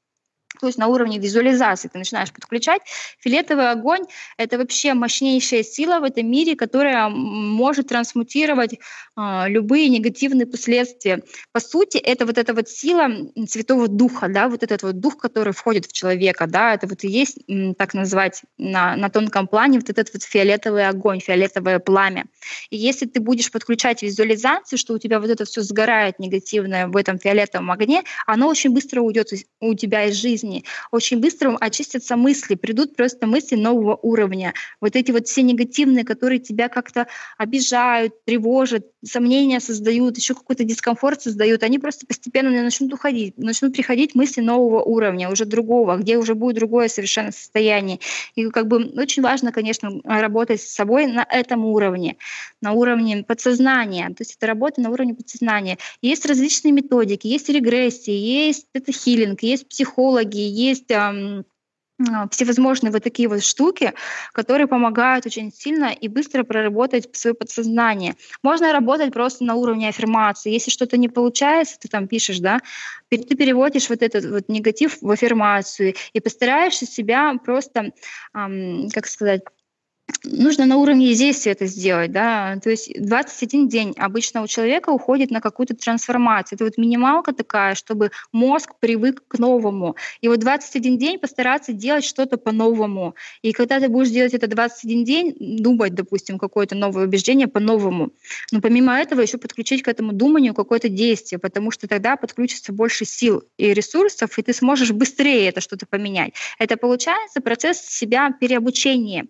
то есть на уровне визуализации ты начинаешь подключать. Фиолетовый огонь — это вообще мощнейшая сила в этом мире, которая может трансмутировать э, любые негативные последствия. По сути, это вот эта вот сила Святого Духа, да, вот этот вот дух, который входит в человека, да, это вот и есть, так назвать, на, на тонком плане вот этот вот фиолетовый огонь, фиолетовое пламя. И если ты будешь подключать визуализацию, что у тебя вот это все сгорает негативное в этом фиолетовом огне, оно очень быстро уйдет у тебя из жизни, жизни. Очень быстро очистятся мысли, придут просто мысли нового уровня. Вот эти вот все негативные, которые тебя как-то обижают, тревожат, сомнения создают, еще какой-то дискомфорт создают, они просто постепенно начнут уходить, начнут приходить мысли нового уровня, уже другого, где уже будет другое совершенно состояние. И как бы очень важно, конечно, работать с собой на этом уровне, на уровне подсознания. То есть это работа на уровне подсознания. Есть различные методики, есть регрессии, есть это хилинг, есть психологи, есть всевозможные вот такие вот штуки, которые помогают очень сильно и быстро проработать свое подсознание. Можно работать просто на уровне аффирмации. Если что-то не получается, ты там пишешь, да, ты переводишь вот этот вот негатив в аффирмацию и постараешься себя просто, как сказать, нужно на уровне действия это сделать, да, то есть 21 день обычно у человека уходит на какую-то трансформацию. Это вот минималка такая, чтобы мозг привык к новому. И вот 21 день постараться делать что-то по-новому. И когда ты будешь делать это 21 день, думать, допустим, какое-то новое убеждение по-новому. Но помимо этого еще подключить к этому думанию какое-то действие, потому что тогда подключится больше сил и ресурсов, и ты сможешь быстрее это что-то поменять. Это получается процесс себя переобучения.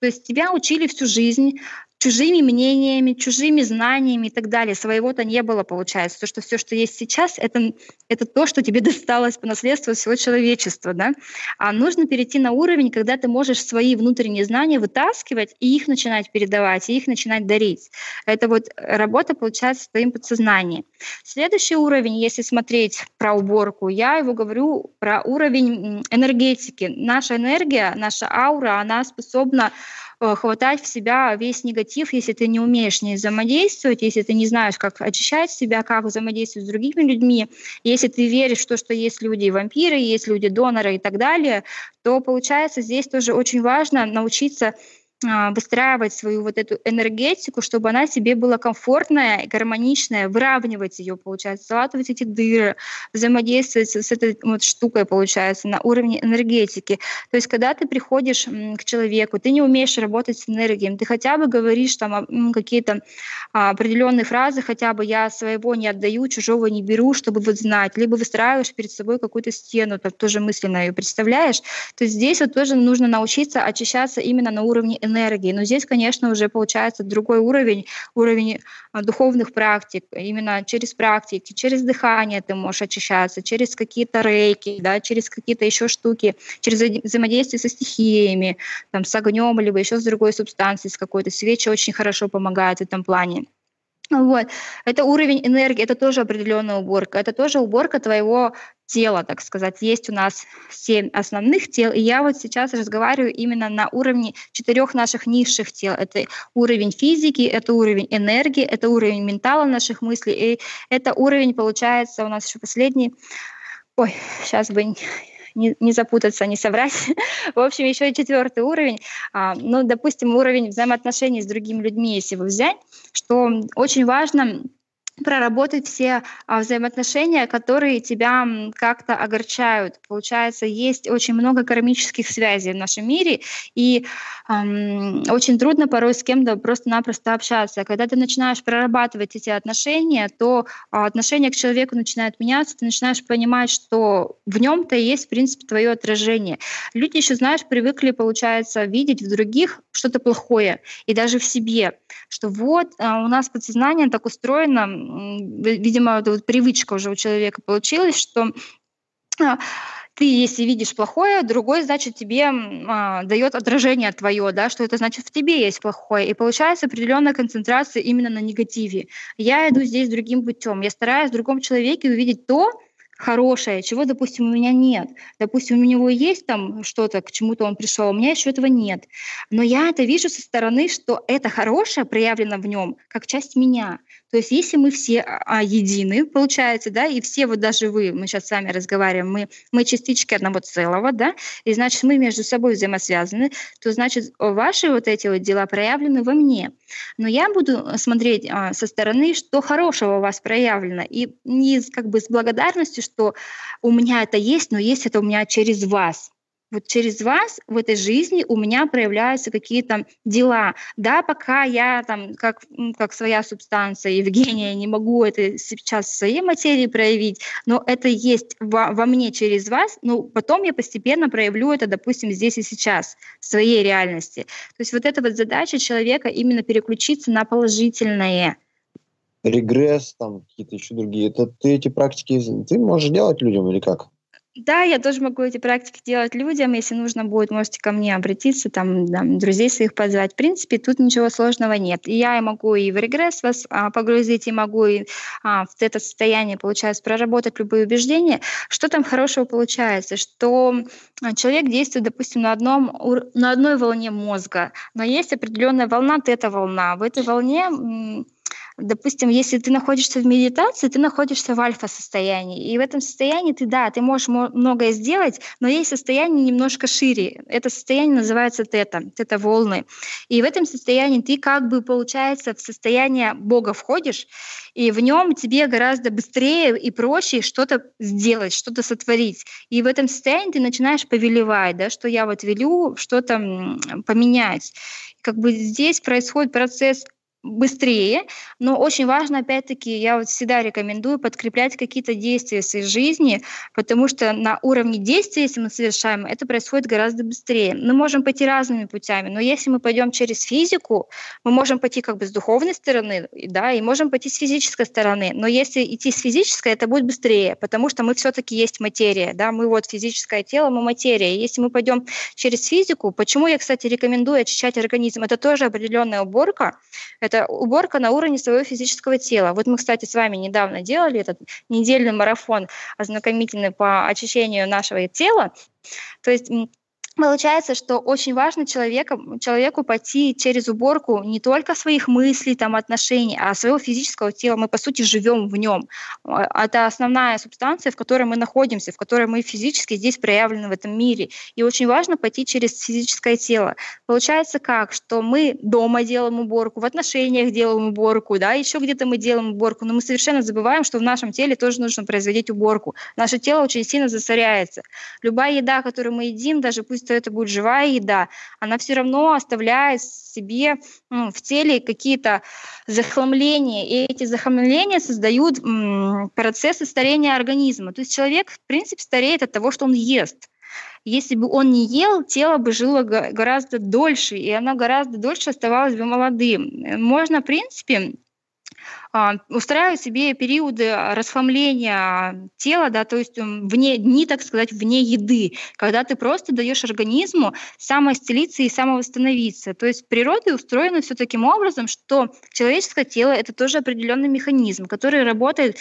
То есть тебя учили всю жизнь, чужими мнениями, чужими знаниями и так далее. Своего-то не было, получается. То, что все, что есть сейчас, это, это то, что тебе <laughs> досталось по наследству всего человечества. Да? А нужно перейти на уровень, когда ты можешь свои внутренние знания вытаскивать и их начинать передавать, и их начинать дарить. Это вот работа, получается, в твоем подсознании. Следующий уровень, если смотреть про уборку, я его говорю про уровень энергетики. Наша энергия, наша аура, она способна хватать в себя весь негатив, если ты не умеешь с ней взаимодействовать, если ты не знаешь, как очищать себя, как взаимодействовать с другими людьми, если ты веришь в то, что есть люди-вампиры, есть люди-доноры и так далее, то получается здесь тоже очень важно научиться выстраивать свою вот эту энергетику, чтобы она себе была комфортная, гармоничная, выравнивать ее, получается, залатывать эти дыры, взаимодействовать с этой вот штукой, получается, на уровне энергетики. То есть, когда ты приходишь к человеку, ты не умеешь работать с энергией, ты хотя бы говоришь там какие-то а, определенные фразы, хотя бы я своего не отдаю, чужого не беру, чтобы вот знать, либо выстраиваешь перед собой какую-то стену, так тоже мысленно ее представляешь. То здесь вот тоже нужно научиться очищаться именно на уровне энергии. Но здесь, конечно, уже получается другой уровень, уровень а, духовных практик. Именно через практики, через дыхание ты можешь очищаться, через какие-то рейки, да, через какие-то еще штуки, через взаимодействие со стихиями, там, с огнем, либо еще с другой субстанцией, с какой-то. Свечи очень хорошо помогают в этом плане. Вот. Это уровень энергии, это тоже определенная уборка, это тоже уборка твоего тела, так сказать. Есть у нас семь основных тел, и я вот сейчас разговариваю именно на уровне четырех наших низших тел. Это уровень физики, это уровень энергии, это уровень ментала наших мыслей, и это уровень, получается, у нас еще последний. Ой, сейчас бы не, запутаться, не соврать. <laughs> В общем, еще и четвертый уровень, а, ну, допустим, уровень взаимоотношений с другими людьми, если вы взять, что очень важно проработать все а, взаимоотношения, которые тебя как-то огорчают. Получается, есть очень много кармических связей в нашем мире, и эм, очень трудно порой с кем-то просто-напросто общаться. Когда ты начинаешь прорабатывать эти отношения, то а, отношение к человеку начинает меняться, ты начинаешь понимать, что в нем-то есть, в принципе, твое отражение. Люди еще, знаешь, привыкли, получается, видеть в других что-то плохое, и даже в себе, что вот а, у нас подсознание так устроено, видимо, вот привычка уже у человека получилась, что а, ты, если видишь плохое, другой, значит, тебе а, дает отражение твое, да, что это значит в тебе есть плохое. И получается определенная концентрация именно на негативе. Я иду здесь другим путем. Я стараюсь в другом человеке увидеть то, хорошее, чего, допустим, у меня нет. Допустим, у него есть там что-то, к чему-то он пришел, а у меня еще этого нет. Но я это вижу со стороны, что это хорошее проявлено в нем как часть меня. То есть если мы все а, а, едины, получается, да, и все вот даже вы, мы сейчас с вами разговариваем, мы, мы частички одного целого, да, и значит мы между собой взаимосвязаны, то значит ваши вот эти вот дела проявлены во мне. Но я буду смотреть а, со стороны, что хорошего у вас проявлено, и не как бы с благодарностью, что у меня это есть, но есть это у меня через вас вот через вас в этой жизни у меня проявляются какие-то дела. Да, пока я там, как, как своя субстанция Евгения, не могу это сейчас в своей материи проявить, но это есть во, во мне через вас, но потом я постепенно проявлю это, допустим, здесь и сейчас, в своей реальности. То есть вот эта вот задача человека именно переключиться на положительное. Регресс, там какие-то еще другие. Это ты эти практики, ты можешь делать людям или как? Да, я тоже могу эти практики делать людям. Если нужно будет, можете ко мне обратиться, там, там друзей своих позвать. В принципе, тут ничего сложного нет. И я могу и в регресс вас а, погрузить, и могу и а, в это состояние, получается, проработать любые убеждения. Что там хорошего получается? Что а, человек действует, допустим, на, одном, на одной волне мозга, но есть определенная волна, тета-волна. В этой волне допустим, если ты находишься в медитации, ты находишься в альфа-состоянии. И в этом состоянии ты, да, ты можешь многое сделать, но есть состояние немножко шире. Это состояние называется тета, тета-волны. И в этом состоянии ты как бы, получается, в состояние Бога входишь, и в нем тебе гораздо быстрее и проще что-то сделать, что-то сотворить. И в этом состоянии ты начинаешь повелевать, да, что я вот велю что-то поменять. Как бы здесь происходит процесс быстрее, но очень важно, опять-таки, я вот всегда рекомендую подкреплять какие-то действия своей жизни, потому что на уровне действия, если мы совершаем, это происходит гораздо быстрее. Мы можем пойти разными путями, но если мы пойдем через физику, мы можем пойти как бы с духовной стороны, да, и можем пойти с физической стороны, но если идти с физической, это будет быстрее, потому что мы все-таки есть материя, да, мы вот физическое тело, мы материя. Если мы пойдем через физику, почему я, кстати, рекомендую очищать организм, это тоже определенная уборка, это уборка на уровне своего физического тела. Вот мы, кстати, с вами недавно делали этот недельный марафон ознакомительный по очищению нашего тела. То есть Получается, что очень важно человека, человеку пойти через уборку не только своих мыслей, там, отношений, а своего физического тела. Мы, по сути, живем в нем. А, это основная субстанция, в которой мы находимся, в которой мы физически здесь проявлены в этом мире. И очень важно пойти через физическое тело. Получается как? Что мы дома делаем уборку, в отношениях делаем уборку, да, еще где-то мы делаем уборку, но мы совершенно забываем, что в нашем теле тоже нужно производить уборку. Наше тело очень сильно засоряется. Любая еда, которую мы едим, даже пусть что это будет живая еда, она все равно оставляет себе ну, в теле какие-то захламления, и эти захламления создают м, процессы старения организма. То есть человек, в принципе, стареет от того, что он ест. Если бы он не ел, тело бы жило гораздо дольше, и оно гораздо дольше оставалось бы молодым. Можно, в принципе, устраивать себе периоды расхламления тела, да, то есть вне дни, так сказать, вне еды, когда ты просто даешь организму самоисцелиться и самовосстановиться. То есть природа устроена все таким образом, что человеческое тело это тоже определенный механизм, который работает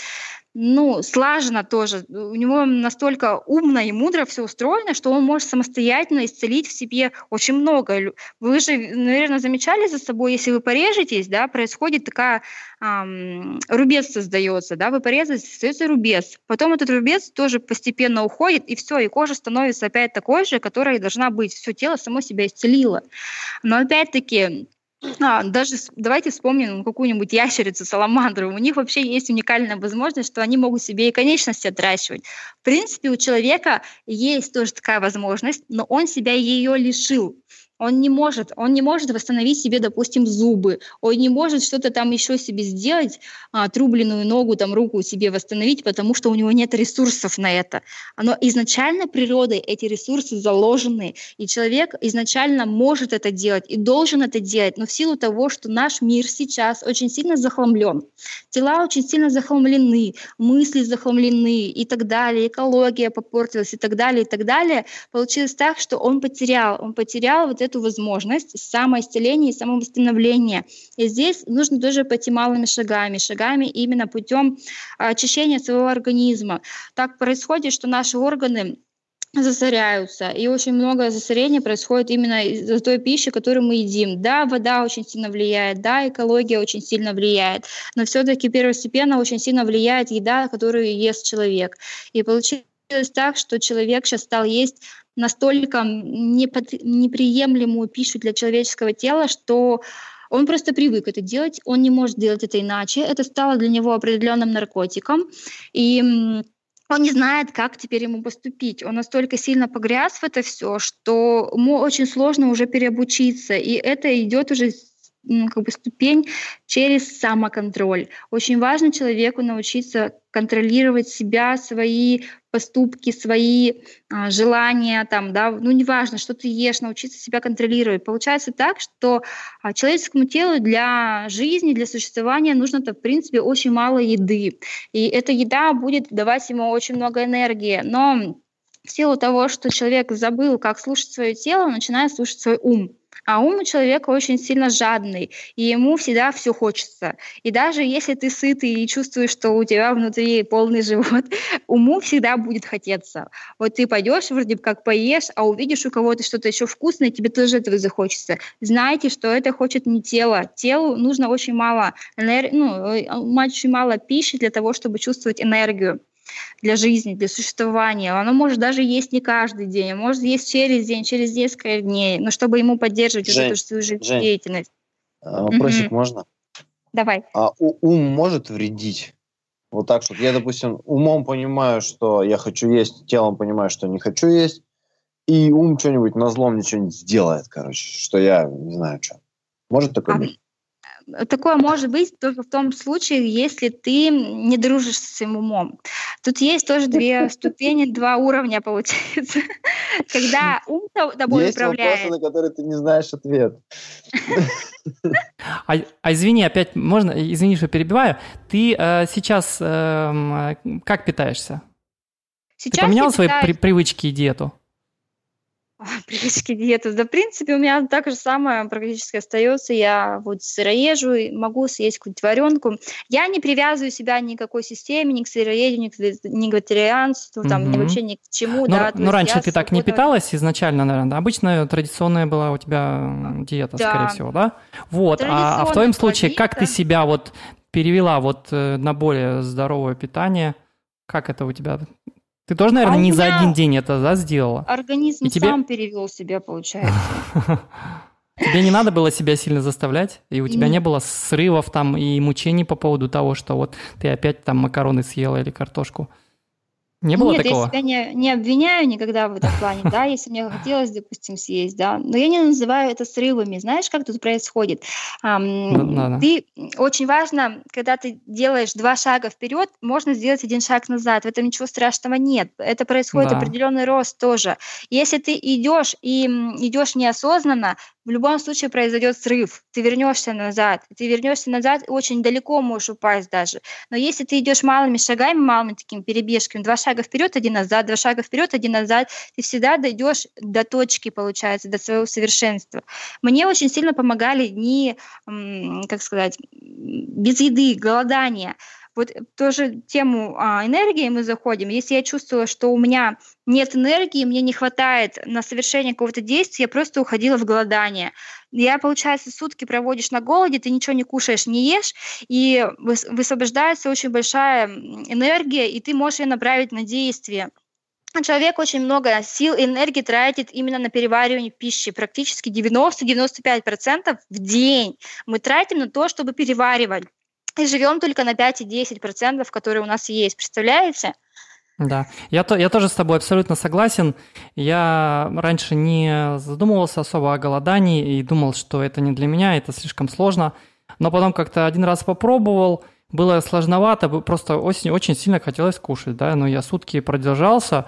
ну, слаженно тоже. У него настолько умно и мудро все устроено, что он может самостоятельно исцелить в себе очень много. Вы же, наверное, замечали за собой, если вы порежетесь, да, происходит такая эм, рубец создается, да, вы порезались, остается рубец. Потом этот рубец тоже постепенно уходит, и все, и кожа становится опять такой же, которая должна быть. Все тело само себя исцелило. Но опять-таки а, даже давайте вспомним какую-нибудь ящерицу, саламандру. У них вообще есть уникальная возможность, что они могут себе и конечности отращивать. В принципе, у человека есть тоже такая возможность, но он себя ее лишил он не может, он не может восстановить себе, допустим, зубы, он не может что-то там еще себе сделать, а, отрубленную ногу, там руку себе восстановить, потому что у него нет ресурсов на это. Но изначально природой эти ресурсы заложены, и человек изначально может это делать и должен это делать, но в силу того, что наш мир сейчас очень сильно захламлен, тела очень сильно захламлены, мысли захламлены и так далее, экология попортилась и так далее, и так далее, получилось так, что он потерял, он потерял вот эту возможность самоисцеления и самовосстановления. И здесь нужно тоже пойти малыми шагами, шагами именно путем очищения своего организма. Так происходит, что наши органы засоряются. И очень много засорения происходит именно из-за той пищи, которую мы едим. Да, вода очень сильно влияет, да, экология очень сильно влияет, но все-таки первостепенно очень сильно влияет еда, которую ест человек. И получилось так, что человек сейчас стал есть настолько неприемлемую пищу для человеческого тела, что он просто привык это делать, он не может делать это иначе. Это стало для него определенным наркотиком. И он не знает, как теперь ему поступить. Он настолько сильно погряз в это все, что ему очень сложно уже переобучиться. И это идет уже ну, как бы ступень через самоконтроль. Очень важно человеку научиться контролировать себя, свои поступки, свои а, желания, там, да, ну неважно, что ты ешь, научиться себя контролировать. Получается так, что а, человеческому телу для жизни, для существования нужно-то, в принципе, очень мало еды. И эта еда будет давать ему очень много энергии. Но в силу того, что человек забыл, как слушать свое тело, начинает слушать свой ум. А ум у человека очень сильно жадный, и ему всегда все хочется. И даже если ты сытый и чувствуешь, что у тебя внутри полный живот, <laughs> уму всегда будет хотеться. Вот ты пойдешь, вроде бы как поешь, а увидишь у кого-то что-то еще вкусное, тебе тоже этого захочется. Знайте, что это хочет не тело. Телу нужно очень мало энергии, ну, э, очень мало пищи для того, чтобы чувствовать энергию для жизни, для существования. Оно может даже есть не каждый день, может есть через день, через несколько дней, но чтобы ему поддерживать Жень, эту свою жизнедеятельность. Жень, вопросик mm-hmm. можно? Давай. А ум может вредить? Вот так что я, допустим, умом понимаю, что я хочу есть, телом понимаю, что не хочу есть, и ум что-нибудь на злом мне что-нибудь сделает, короче, что я не знаю что. Может такое а, быть? Такое может быть только в том случае, если ты не дружишь с своим умом. Тут есть тоже две <laughs> ступени, два уровня получается. <laughs> Когда ум тобой есть управляет... Есть вопросы, на которые ты не знаешь ответ. А, а извини, опять можно, извини, что перебиваю. Ты э, сейчас э, как питаешься? Сейчас ты поменял свои при, привычки и диету? <laughs> привычки диеты. Да, в принципе, у меня так же самое практически остается. Я вот сыроежу, могу съесть какую-нибудь варенку. Я не привязываю себя ни к какой системе, ни к сыроедению, ни к вегетарианству, там, угу. ни вообще ни к чему. Но, да, но раньше ты так не питалась изначально, наверное? Обычно традиционная была у тебя диета, да. скорее всего, да? Вот, а, а в твоем случае, диета. как ты себя вот перевела вот э, на более здоровое питание? Как это у тебя ты тоже, наверное, а не за один день это да, сделала? Организм и тебе... сам перевел себя, получается. <laughs> Тебе не надо было себя сильно заставлять, и у тебя не было срывов там и мучений по поводу того, что вот ты опять там макароны съела или картошку. Не было Нет, такого? я себя не, не обвиняю никогда в этом плане, да, если мне хотелось, допустим, съесть, да, но я не называю это срывами. Знаешь, как тут происходит? Да. Ты очень важно, когда ты делаешь два шага вперед, можно сделать один шаг назад. В этом ничего страшного нет. Это происходит да. определенный рост тоже. Если ты идешь и идешь неосознанно, в любом случае произойдет срыв. Ты вернешься назад. Ты вернешься назад, очень далеко можешь упасть даже. Но если ты идешь малыми шагами, малыми такими перебежками, два шага вперед, один назад, два шага вперед, один назад, ты всегда дойдешь до точки, получается, до своего совершенства. Мне очень сильно помогали дни, как сказать, без еды, голодания вот тоже тему а, энергии мы заходим. Если я чувствовала, что у меня нет энергии, мне не хватает на совершение какого-то действия, я просто уходила в голодание. Я, получается, сутки проводишь на голоде, ты ничего не кушаешь, не ешь, и высвобождается очень большая энергия, и ты можешь ее направить на действие. Человек очень много сил и энергии тратит именно на переваривание пищи. Практически 90-95% в день мы тратим на то, чтобы переваривать и живем только на 5-10%, которые у нас есть. Представляете? Да, я, то, я тоже с тобой абсолютно согласен. Я раньше не задумывался особо о голодании и думал, что это не для меня, это слишком сложно. Но потом как-то один раз попробовал, было сложновато, просто очень, очень сильно хотелось кушать, да, но я сутки продержался,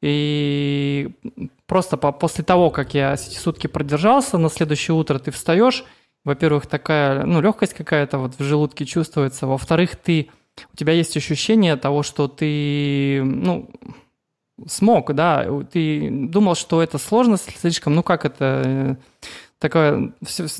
и просто по, после того, как я сутки продержался, на следующее утро ты встаешь, во-первых, такая, ну, легкость какая-то вот в желудке чувствуется. Во-вторых, ты, у тебя есть ощущение того, что ты, ну, смог, да, ты думал, что это сложно слишком, ну, как это, такое,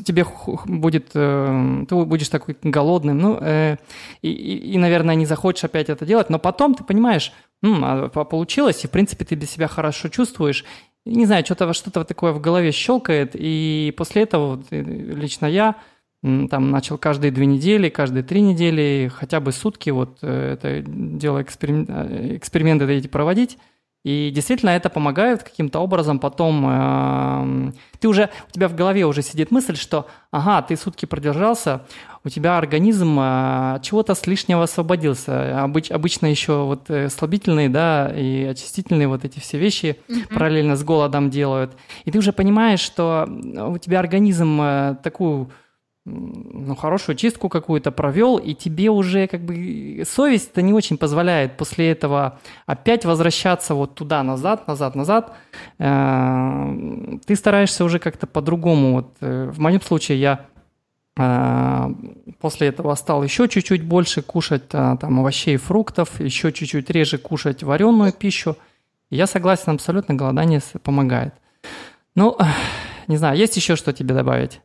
тебе будет, э, ты будешь такой голодным, ну, э, и, и, наверное, не захочешь опять это делать, но потом ты понимаешь, м, а получилось, и, в принципе, ты для себя хорошо чувствуешь, не знаю, что-то что-то такое в голове щелкает, и после этого э, лично я там начал каждые две недели, каждые три недели, хотя бы сутки вот э, это дело эксперимент, э, эксперименты эти проводить, и действительно это помогает каким-то образом потом. Э, ты уже, у тебя в голове уже сидит мысль, что ага, ты сутки продержался, у тебя организм э, чего-то с лишнего освободился. Обыч, обычно еще вот э, слабительные, да, и очистительные вот эти все вещи mm-hmm. параллельно с голодом делают. И ты уже понимаешь, что у тебя организм э, такую ну, хорошую чистку какую-то провел, и тебе уже как бы совесть-то не очень позволяет после этого опять возвращаться вот туда, назад, назад, назад. Э, ты стараешься уже как-то по-другому. Вот, э, в моем случае я э, после этого стал еще чуть-чуть больше кушать там овощей и фруктов, еще чуть-чуть реже кушать вареную пищу. Я согласен, абсолютно голодание помогает. Ну, не знаю, есть еще что тебе добавить?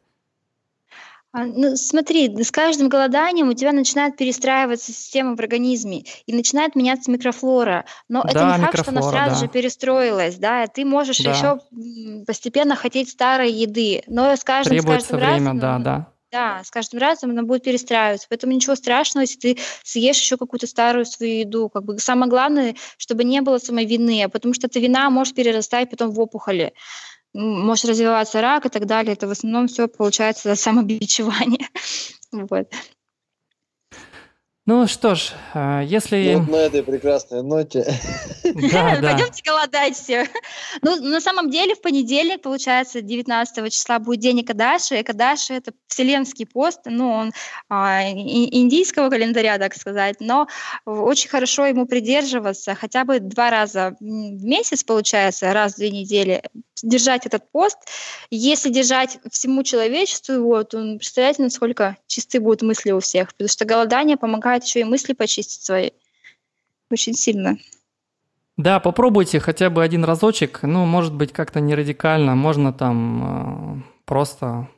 А, ну, смотри, с каждым голоданием у тебя начинает перестраиваться система в организме и начинает меняться микрофлора. Но да, это не факт, что она сразу да. же перестроилась, да. Ты можешь да. еще постепенно хотеть старой еды, но с каждым, Требуется с каждым время, разом, да, да. Да, с каждым разом она будет перестраиваться. Поэтому ничего страшного, если ты съешь еще какую-то старую свою еду. Как бы самое главное, чтобы не было самой вины, потому что эта вина может перерастать потом в опухоли может развиваться рак и так далее. Это в основном все получается самобичевание. <laughs> Вот. Ну что ж, а, если... Ну, вот на этой прекрасной ноте. <laughs> Да, да. Пойдемте голодать все. Ну, на самом деле, в понедельник, получается, 19 числа будет день Экадаши. Экадаши – это вселенский пост, ну, он а, индийского календаря, так сказать, но очень хорошо ему придерживаться, хотя бы два раза в месяц, получается, раз в две недели, держать этот пост. Если держать всему человечеству, вот, он, представляете, насколько чисты будут мысли у всех, потому что голодание помогает еще и мысли почистить свои очень сильно. Да, попробуйте хотя бы один разочек. Ну, может быть, как-то не радикально. Можно там э, просто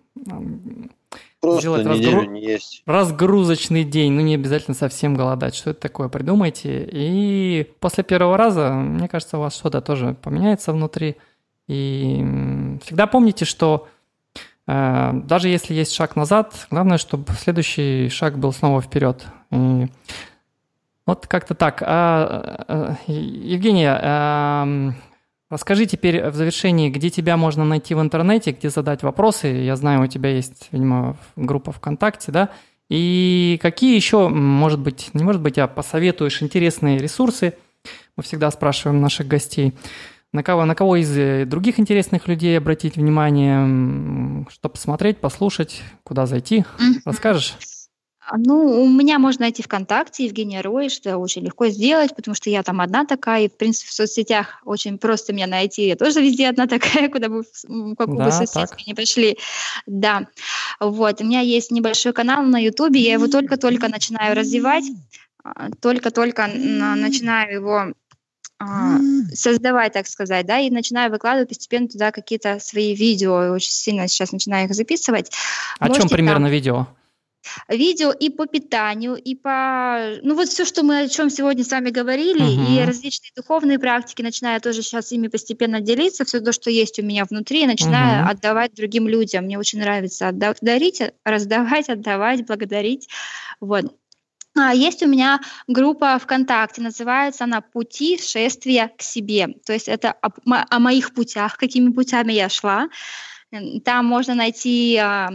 Просто сделать разгру... не есть. разгрузочный день. Ну, не обязательно совсем голодать. Что это такое? Придумайте. И после первого раза, мне кажется, у вас что-то тоже поменяется внутри. И всегда помните, что э, даже если есть шаг назад, главное, чтобы следующий шаг был снова вперед. И вот как-то так. А, а, Евгения, а, расскажи теперь в завершении, где тебя можно найти в интернете, где задать вопросы. Я знаю, у тебя есть, видимо, группа ВКонтакте, да? И какие еще, может быть, не может быть, а посоветуешь интересные ресурсы? Мы всегда спрашиваем наших гостей. На кого, на кого из э, других интересных людей обратить внимание, что посмотреть, послушать, куда зайти? Расскажешь? А, ну, у меня можно найти ВКонтакте Евгения Рой, что очень легко сделать, потому что я там одна такая, и, в принципе, в соцсетях очень просто меня найти. Я тоже везде одна такая, <laughs> куда бы, какую да, бы соцсеть не пошли. Да. Вот. У меня есть небольшой канал на Ютубе, я его только-только начинаю развивать, а, только-только начинаю его создавать, так сказать, да, и начинаю выкладывать постепенно туда какие-то свои видео, очень сильно сейчас начинаю их записывать. О Можете чем примерно там... видео? видео и по питанию, и по... Ну вот все, что мы о чем сегодня с вами говорили, uh-huh. и различные духовные практики, начинаю тоже сейчас ими постепенно делиться, все то, что есть у меня внутри, начинаю uh-huh. отдавать другим людям. Мне очень нравится отдав... дарить, раздавать, отдавать, благодарить. Вот. А, есть у меня группа ВКонтакте, называется она «Пути шествия к себе». То есть это о, о моих путях, какими путями я шла. Там можно найти э,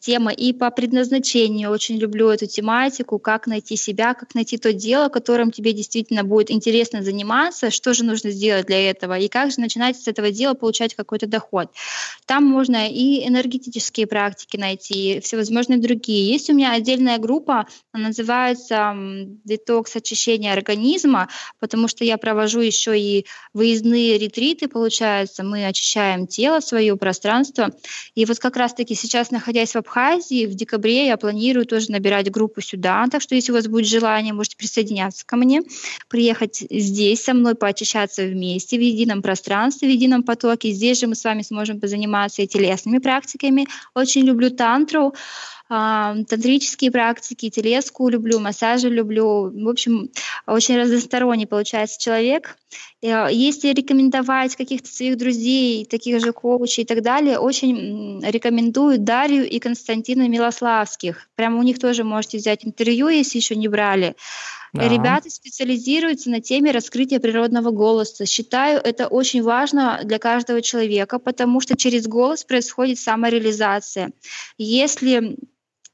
темы и по предназначению. Очень люблю эту тематику, как найти себя, как найти то дело, которым тебе действительно будет интересно заниматься, что же нужно сделать для этого, и как же начинать с этого дела получать какой-то доход. Там можно и энергетические практики найти, всевозможные другие. Есть у меня отдельная группа, она называется «Детокс очищения организма», потому что я провожу еще и выездные ретриты, получается, мы очищаем тело, свое пространство, И вот как раз-таки сейчас, находясь в Абхазии, в декабре я планирую тоже набирать группу сюда. Так что, если у вас будет желание, можете присоединяться ко мне, приехать здесь со мной, поочищаться вместе в едином пространстве, в едином потоке. Здесь же мы с вами сможем позаниматься и телесными практиками. Очень люблю тантру тантрические практики, телеску люблю, массажи люблю. В общем, очень разносторонний получается человек. Э, если рекомендовать каких-то своих друзей, таких же коучей и так далее, очень рекомендую Дарью и Константина Милославских. Прямо у них тоже можете взять интервью, если еще не брали. Да. Ребята специализируются на теме раскрытия природного голоса. Считаю, это очень важно для каждого человека, потому что через голос происходит самореализация. Если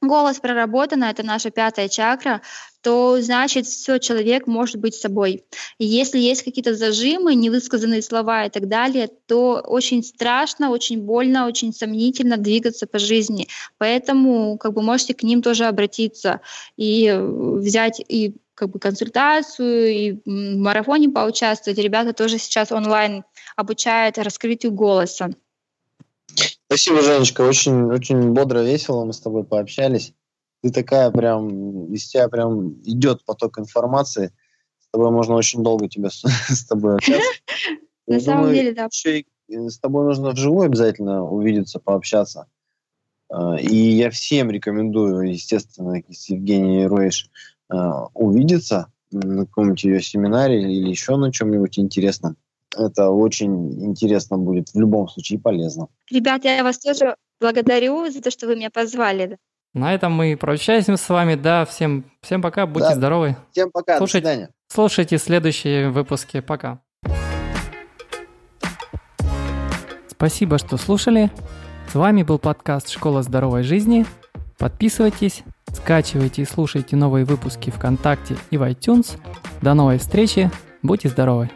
голос проработан, это наша пятая чакра, то значит все, человек может быть собой. И если есть какие-то зажимы, невысказанные слова и так далее, то очень страшно, очень больно, очень сомнительно двигаться по жизни. Поэтому как бы можете к ним тоже обратиться и взять и как бы консультацию, и в марафоне поучаствовать. Ребята тоже сейчас онлайн обучают раскрытию голоса. Спасибо, Женечка. Очень, очень бодро, весело мы с тобой пообщались. Ты такая прям, из тебя прям идет поток информации. С тобой можно очень долго тебя с, <laughs> с тобой общаться. На самом деле, да. Еще и с тобой нужно вживую обязательно увидеться, пообщаться. А, и я всем рекомендую, естественно, с Евгенией Роиш а, увидеться на каком-нибудь ее семинаре или еще на чем-нибудь интересном. Это очень интересно будет, в любом случае полезно. Ребят, я вас тоже благодарю за то, что вы меня позвали. На этом мы прощаемся с вами. Да, всем, всем пока, будьте да. здоровы. Всем пока, слушайте, до свидания. Слушайте следующие выпуски. Пока. Спасибо, что слушали. С вами был подкаст «Школа здоровой жизни». Подписывайтесь, скачивайте и слушайте новые выпуски ВКонтакте и в iTunes. До новой встречи. Будьте здоровы!